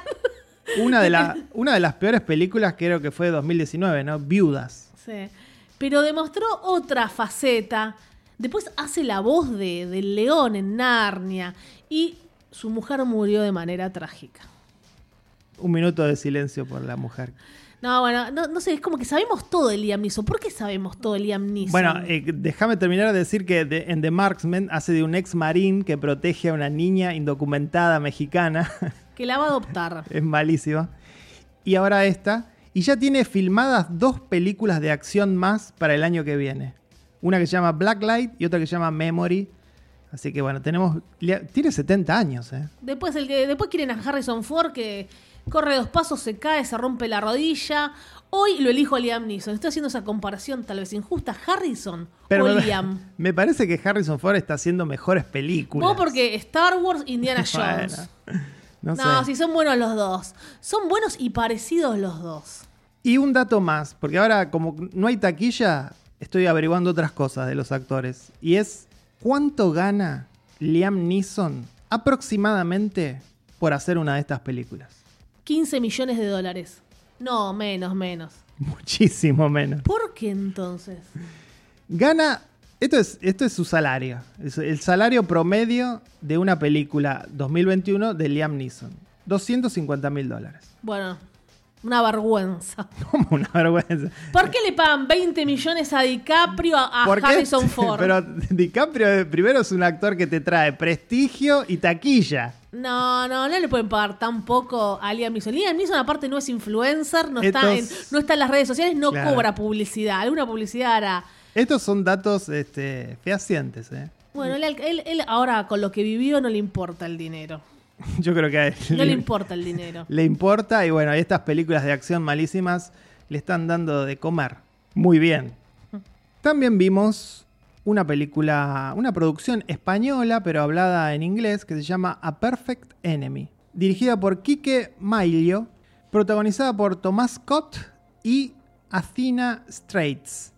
Una de, la- una de las peores películas creo que fue de 2019, ¿no? Viudas. Sí. Pero demostró otra faceta. Después hace la voz de, del león en Narnia. Y su mujer murió de manera trágica. Un minuto de silencio por la mujer. No, bueno, no, no sé, es como que sabemos todo de Liam Neeson. ¿Por qué sabemos todo de Liam Neeson? Bueno, eh, déjame terminar de decir que de- en The Marksman hace de un ex marín que protege a una niña indocumentada mexicana. [LAUGHS] que la va a adoptar. es malísima. Y ahora esta. Y ya tiene filmadas dos películas de acción más para el año que viene. Una que se llama Blacklight y otra que se llama Memory. Así que bueno, tenemos. Tiene 70 años, ¿eh? Después, el que, después quieren a Harrison Ford que corre dos pasos, se cae, se rompe la rodilla. Hoy lo elijo a Liam Neeson. Estoy haciendo esa comparación tal vez injusta. Harrison Pero o me, Liam. [LAUGHS] me parece que Harrison Ford está haciendo mejores películas. Vos porque Star Wars, Indiana [LAUGHS] Jones. Bueno, [LAUGHS] no, no, sé. si son buenos los dos. Son buenos y parecidos los dos. Y un dato más, porque ahora como no hay taquilla, estoy averiguando otras cosas de los actores. Y es cuánto gana Liam Neeson aproximadamente por hacer una de estas películas. 15 millones de dólares. No, menos, menos. [LAUGHS] Muchísimo menos. ¿Por qué entonces? Gana, esto es, esto es su salario, es el salario promedio de una película 2021 de Liam Neeson. 250 mil dólares. Bueno, una vergüenza. [LAUGHS] Como una vergüenza. ¿Por qué le pagan 20 millones a DiCaprio, a. Harrison [LAUGHS] Ford? Pero DiCaprio eh, primero es un actor que te trae prestigio y taquilla. No, no, no le pueden pagar tan poco a Liam Neeson. Liam Neeson aparte no es influencer, no, está, en, no está en las redes sociales, no Claro. cobra publicidad. Alguna publicidad hará. Estos son datos este, fehacientes. ¿eh? Bueno, él, él- él ahora con lo que vivió no le importa el dinero. [LAUGHS] Yo creo que a él No le importa el dinero. le importa y bueno, estas películas de acción malísimas le están dando de comer. Muy bien. También vimos una película, una producción española, pero hablada en inglés, que se llama A Perfect Enemy. Dirigida por Quique Maillo, protagonizada por Tomás Scott y Athena Straits.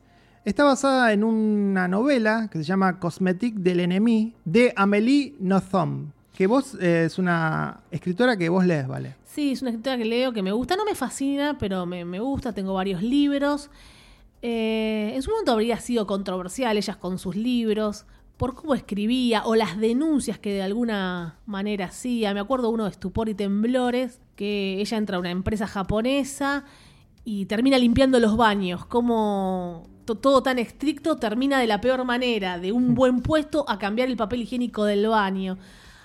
Está basada en una novela que se llama Cosmetic del Enemy de Amélie Nothomb. Que vos eh, es una escritora que vos lees, ¿vale? Sí, es una escritora que leo que me gusta. No me fascina, pero me, me gusta. Tengo varios libros. Eh, en su momento habría sido controversial ellas con sus libros, por cómo escribía o las denuncias que de alguna manera hacía. Me acuerdo uno de Estupor y Temblores, que ella entra a una empresa japonesa y termina limpiando los baños. Como to- todo tan estricto termina de la peor manera, de un [LAUGHS] buen puesto a cambiar el papel higiénico del baño.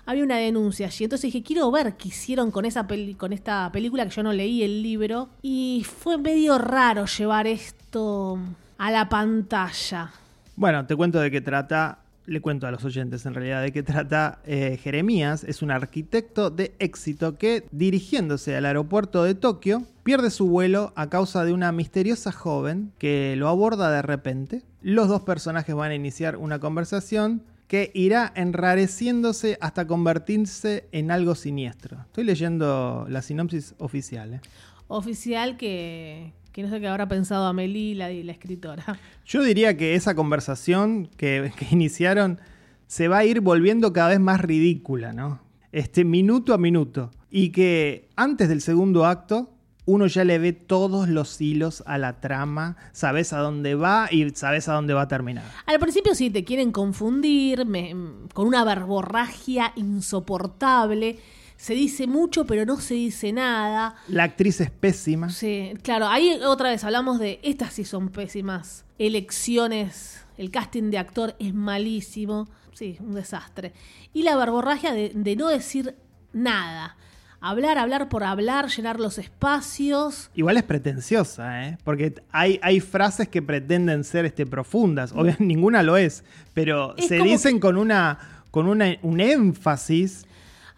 Había una denuncia allí, entonces dije, quiero ver qué hicieron con, esa peli- con esta película, que yo no leí el libro, y fue medio raro llevar esto a la pantalla. Bueno, te cuento de qué trata, le cuento a los oyentes en realidad de qué trata. Eh, Jeremías es un arquitecto de éxito que, dirigiéndose al aeropuerto de Tokio, pierde su vuelo a causa de una misteriosa joven que lo aborda de repente. Los dos personajes van a iniciar una conversación que irá enrareciéndose hasta convertirse en algo siniestro. Estoy leyendo la sinopsis oficial. ¿eh? Oficial que, que no sé qué habrá pensado Amelie, la, la escritora. Yo diría que esa conversación que, que [LAUGHS] iniciaron se va a ir volviendo cada vez más ridícula, ¿no? Este minuto a minuto. Y que antes del segundo acto, uno ya le ve todos los hilos a la trama, sabes a dónde va y sabes a dónde va a terminar. Al principio sí te quieren confundir me- con una verborragia insoportable. Se dice mucho, pero no se dice nada. La actriz es pésima. Sí, claro, ahí otra vez hablamos de estas sí son pésimas elecciones. El casting de actor es malísimo. Sí, un desastre. Y la verborragia de, de no decir nada. Hablar, hablar por hablar, llenar los espacios. Igual es pretenciosa, ¿eh? Porque hay, hay frases que pretenden ser este, profundas. Obviamente [LAUGHS] ninguna lo es, pero Es se dicen con, una, con una, un énfasis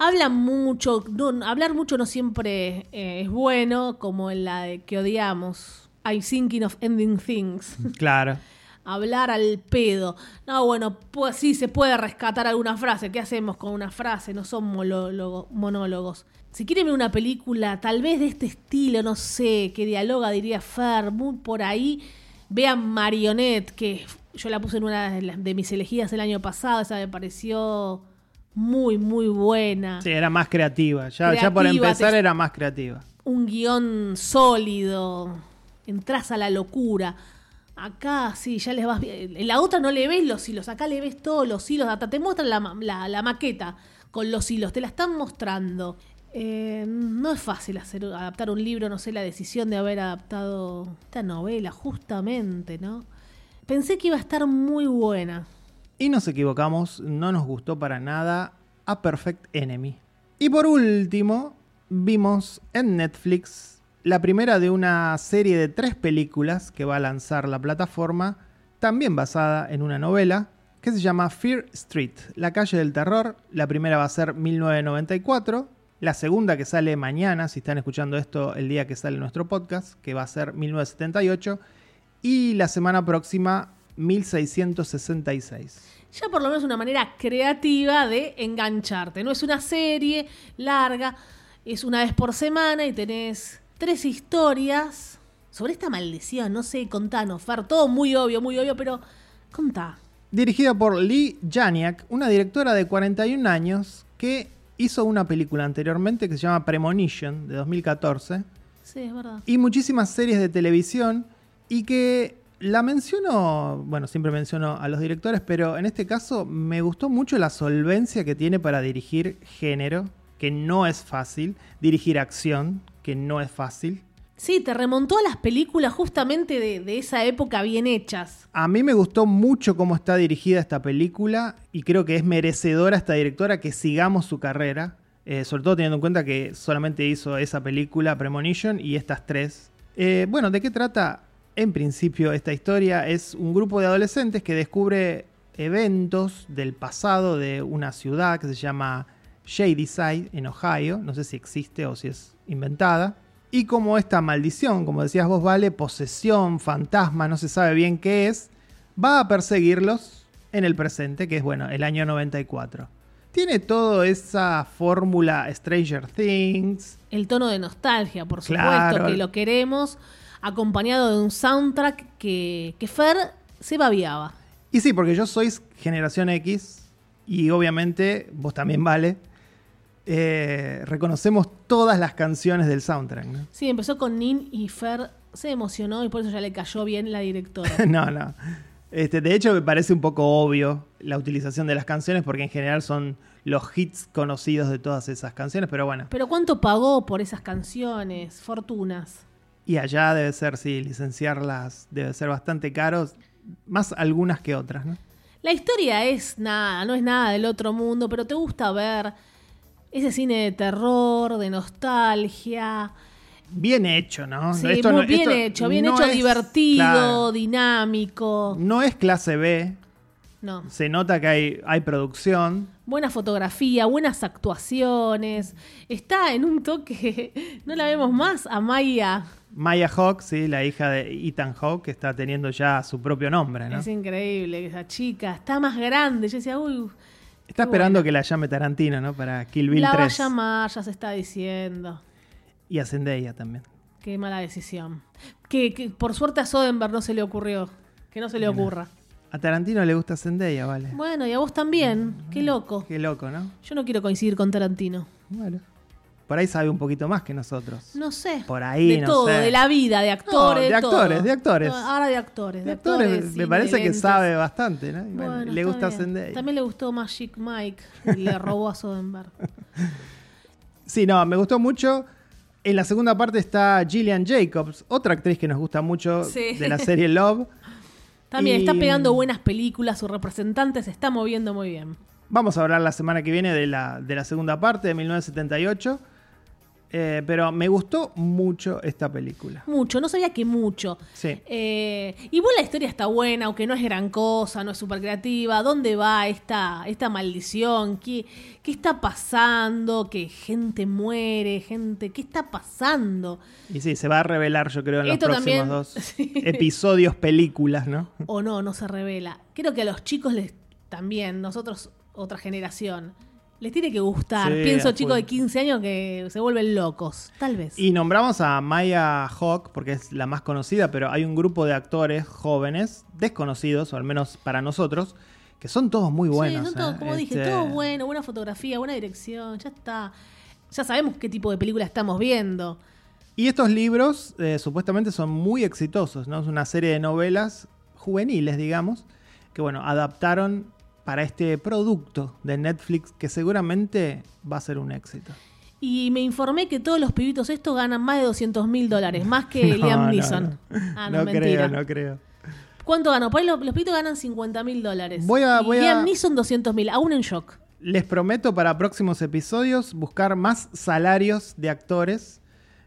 Hablan mucho, no, hablar mucho no siempre eh, es bueno, como en la de que odiamos. I'm thinking of ending things. [LAUGHS] Claro. hablar al pedo. No, bueno, pues sí, se puede rescatar alguna frase. ¿Qué hacemos con una frase? No son monólogo- monólogos. Si quieren ver una película, tal vez de este estilo, no sé, que dialoga, diría Fer, muy por ahí, vean Marionette, que yo la puse en una de, las- de mis elegidas el año pasado, esa me pareció muy, muy buena. Sí, era más creativa. Ya, ya por empezar te- era más creativa. un guion sólido, entras a la locura. Acá sí, ya les vas bien. En la otra no le ves los hilos, acá le ves todos los hilos, hasta te muestran la- la maqueta con los hilos, te la están mostrando. Eh, no es fácil hacer adaptar un libro, no sé, la decisión de haber adaptado esta novela, justamente, ¿no? Pensé que iba a estar muy buena. Y nos equivocamos, no nos gustó para nada A Perfect Enemy. Y por último, vimos en Netflix la primera de una serie de tres películas que va a lanzar la plataforma, también basada en una novela, que se llama Fear Street, La calle del terror. La primera va a ser 1994, la segunda que sale mañana, si están escuchando esto el día que sale nuestro podcast, que va a ser 1978, y la semana próxima 1666. ya por lo menos una manera creativa de engancharte. No es una serie larga, es una vez por semana y tenés tres historias sobre esta maldición. No sé, contanos, Fer, todo muy obvio, muy obvio, pero contá. Dirigida por Lee Janiak, una directora de 41 años que hizo una película anteriormente que se llama Premonition de 2014 Sí, es verdad. y muchísimas series de televisión y que la menciono, bueno, siempre menciono a los directores, pero en este caso me gustó mucho la solvencia que tiene para dirigir género, que no es fácil, dirigir acción, que no es fácil. Sí, te remontó a las películas justamente de, esa época bien hechas. A mí me gustó mucho cómo está dirigida esta película y creo que es merecedora esta directora que sigamos su carrera, eh, sobre todo teniendo en cuenta que solamente hizo esa película, Premonition, y estas tres. Eh, bueno, ¿de qué trata? En principio, esta historia es un grupo de adolescentes que descubre eventos del pasado de una ciudad que se llama Shadyside, en Ohio. No sé si existe o si es inventada. Y como esta maldición, como decías vos, vale, posesión, fantasma, no se sabe bien qué es, va a perseguirlos en el presente, que es, bueno, el año 94. Tiene toda esa fórmula Stranger Things. El tono de nostalgia, por supuesto, que lo queremos, acompañado de un soundtrack que, que Fer se babiaba. Y sí, porque yo soy generación X y obviamente vos también vale. Eh, reconocemos todas las canciones del soundtrack. ¿no? Sí, empezó con Nin y Fer se emocionó y por eso ya le cayó bien la directora. [LAUGHS] no, no. Este, de hecho, me parece un poco obvio la utilización de las canciones porque en general son los hits conocidos de todas esas canciones, pero bueno. Pero ¿cuánto pagó por esas canciones? Fortunas. Y allá debe ser, sí, licenciarlas debe ser bastante caro, más algunas que otras, ¿no? La historia es nada, no es nada del otro mundo, pero te gusta ver ese cine de terror, de nostalgia. Bien hecho, ¿no? Sí, Esto muy no- bien esto hecho, bien no hecho, es- divertido, claro, dinámico. no es clase B, No. se nota que hay, hay producción. Buena fotografía, buenas actuaciones. Está en un toque, [LAUGHS] no la vemos más, a Maya. Maya Hawk, sí, la hija de Ethan Hawke, que está teniendo ya su propio nombre, ¿no? Es increíble esa chica, está más grande. Yo decía, uy, Está qué esperando que la llame Tarantino, ¿no? Para Kill Bill la va a 3. llamar, ya se está diciendo. Y a Zendaya también. Qué mala decisión. Que, que por suerte a Soderbergh no se le ocurrió. Que no se le ocurra. A Tarantino le gusta Zendaya, vale. Bueno, y a vos también. Qué loco. Qué loco, ¿no? Yo no quiero coincidir con Tarantino. Bueno. Por ahí sabe un poquito más que nosotros. No sé. Por ahí, De no todo, sé. de la vida, de actores. de todo. actores, de actores. No, Ahora de actores. De De actores, me parece que sabe bastante, ¿no? Bueno, le gusta. Zendaya. También le gustó Magic Mike y le robó a Soderbergh. [LAUGHS] Sí, no, me gustó mucho. En la segunda parte está Gillian Jacobs, otra actriz que nos gusta mucho Sí. de la serie Love. [LAUGHS] También Y- está pegando buenas películas, su representante se está moviendo muy bien. Vamos a hablar la semana que viene de la, de la segunda parte de 1978. Eh, pero me gustó mucho esta película. Mucho, no sabía que mucho. Sí. Eh, igual la historia está buena, aunque no es gran cosa, no es súper creativa. ¿Dónde va esta, esta maldición? ¿Qué, ¿Qué está pasando? ¿Que gente muere? gente ¿Qué está pasando? Y sí, se va a revelar, yo creo, en los próximos también- dos [LAUGHS] sí. episodios, películas, ¿no? O no, no se revela. Creo que a los chicos les también, nosotros, otra generación, les tiene que gustar. Sí, Pienso chicos de 15 años que se vuelven locos, tal vez. Y nombramos a Maya Hawk porque es la más conocida, pero hay un grupo de actores jóvenes, desconocidos, o al menos para nosotros, que son todos muy buenos. sí, son todos, ¿eh? como dije, Este, todo bueno, buena fotografía, buena dirección, ya está. Ya sabemos qué tipo de película estamos viendo. Y estos libros eh, supuestamente son muy exitosos, ¿no? Es una serie de novelas juveniles, digamos, que bueno, adaptaron para este producto de Netflix que seguramente va a ser un éxito. Y me informé que todos los pibitos estos ganan más de 200 mil dólares, más que [LAUGHS] No, Liam Neeson. no. Ah, no, mentira. creo, no creo. ¿Cuánto ganó? Por ahí los, los pibitos ganan 50 mil dólares. Voy a- Y voy a- Liam Neeson 200 mil, aún en shock. Les prometo para próximos episodios buscar más salarios de actores.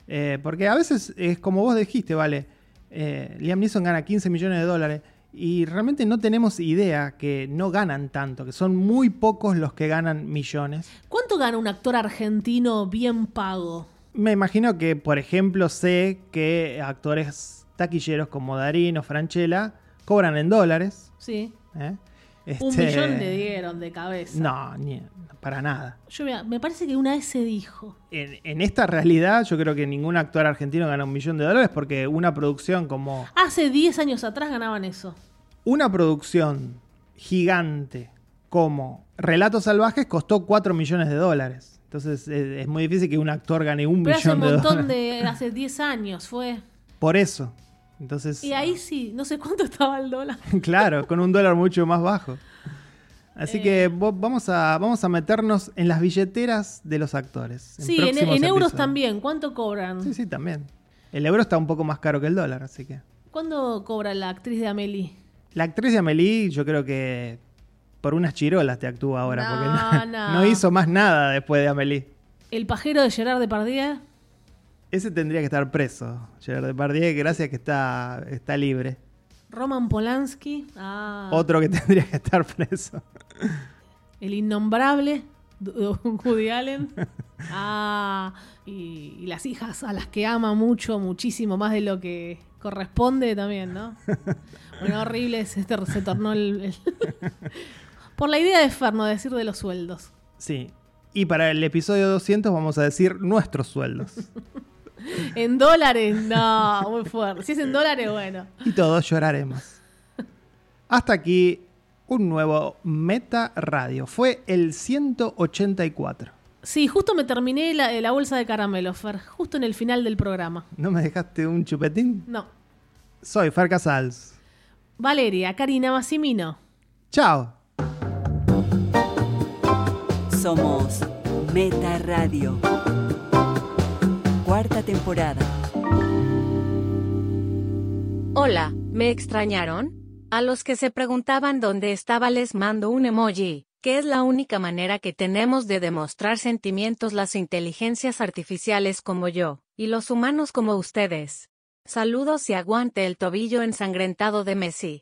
eh, porque a veces es como vos dijiste, vale. eh, Liam Neeson gana 15 millones de dólares. Y realmente no tenemos idea que no ganan tanto, que son muy pocos los que ganan millones. ¿Cuánto gana un actor argentino bien pago? Me imagino que, por ejemplo, sé que actores taquilleros como Darín o Franchella cobran en dólares. Sí. ¿eh? Un Este, millón le dieron de cabeza. No, ni, para nada. Yo mira, me parece que una vez se dijo. En, en esta realidad, yo creo que ningún actor argentino gana un millón de dólares porque una producción como. Hace 10 años atrás ganaban eso. Una producción gigante como Relatos Salvajes costó 4 millones de dólares. Entonces es, es muy difícil que un actor gane un Pero hace millón un de montón dólares. de. Hace 10 años fue. Por eso. Entonces. Y ahí sí, no sé cuánto estaba el dólar. [LAUGHS] claro, con un dólar mucho más bajo. Así Eh. que vo- vamos a, vamos a meternos en las billeteras de los actores. Sí, en, en euros también. ¿Cuánto cobran? Sí, sí, también. El euro está un poco más caro que el dólar, así que. ¿Cuándo cobra la actriz de Amelie? La actriz de Amelie, yo creo que por unas chirolas te actúa ahora, No, porque no, [LAUGHS] no. no hizo más nada después de Amelie. ¿El pajero de Gerard Depardieu? Ese tendría que estar preso, Gerard Depardieu, gracias que está, está libre. Roman Polanski. Ah, Otro que [LAUGHS] tendría que estar preso. El innombrable. Woody Allen. Ah, y, y las hijas a las que ama mucho, muchísimo más de lo que corresponde también, ¿no? Bueno, horrible se, se tornó el, el- [LAUGHS] Por la idea de Ferno, decir de los sueldos. Sí. Y para el episodio 200 vamos a decir nuestros sueldos. En dólares, no, muy fuerte. Si es en dólares, bueno. Y todos lloraremos. Hasta aquí un nuevo Meta Radio. Fue el 184. Sí, justo me terminé la, la bolsa de caramelo, Fer, justo en el final del programa. ¿No me dejaste un chupetín? No. Soy Fer Casals. Valeria, Karina Massimino. Chao. Somos Meta Radio. Cuarta temporada. Hola, ¿me extrañaron? A los que se preguntaban dónde estaba les mando un emoji, que es la única manera que tenemos de demostrar sentimientos las inteligencias artificiales como yo, y los humanos como ustedes. Saludos y aguante el tobillo ensangrentado de Messi.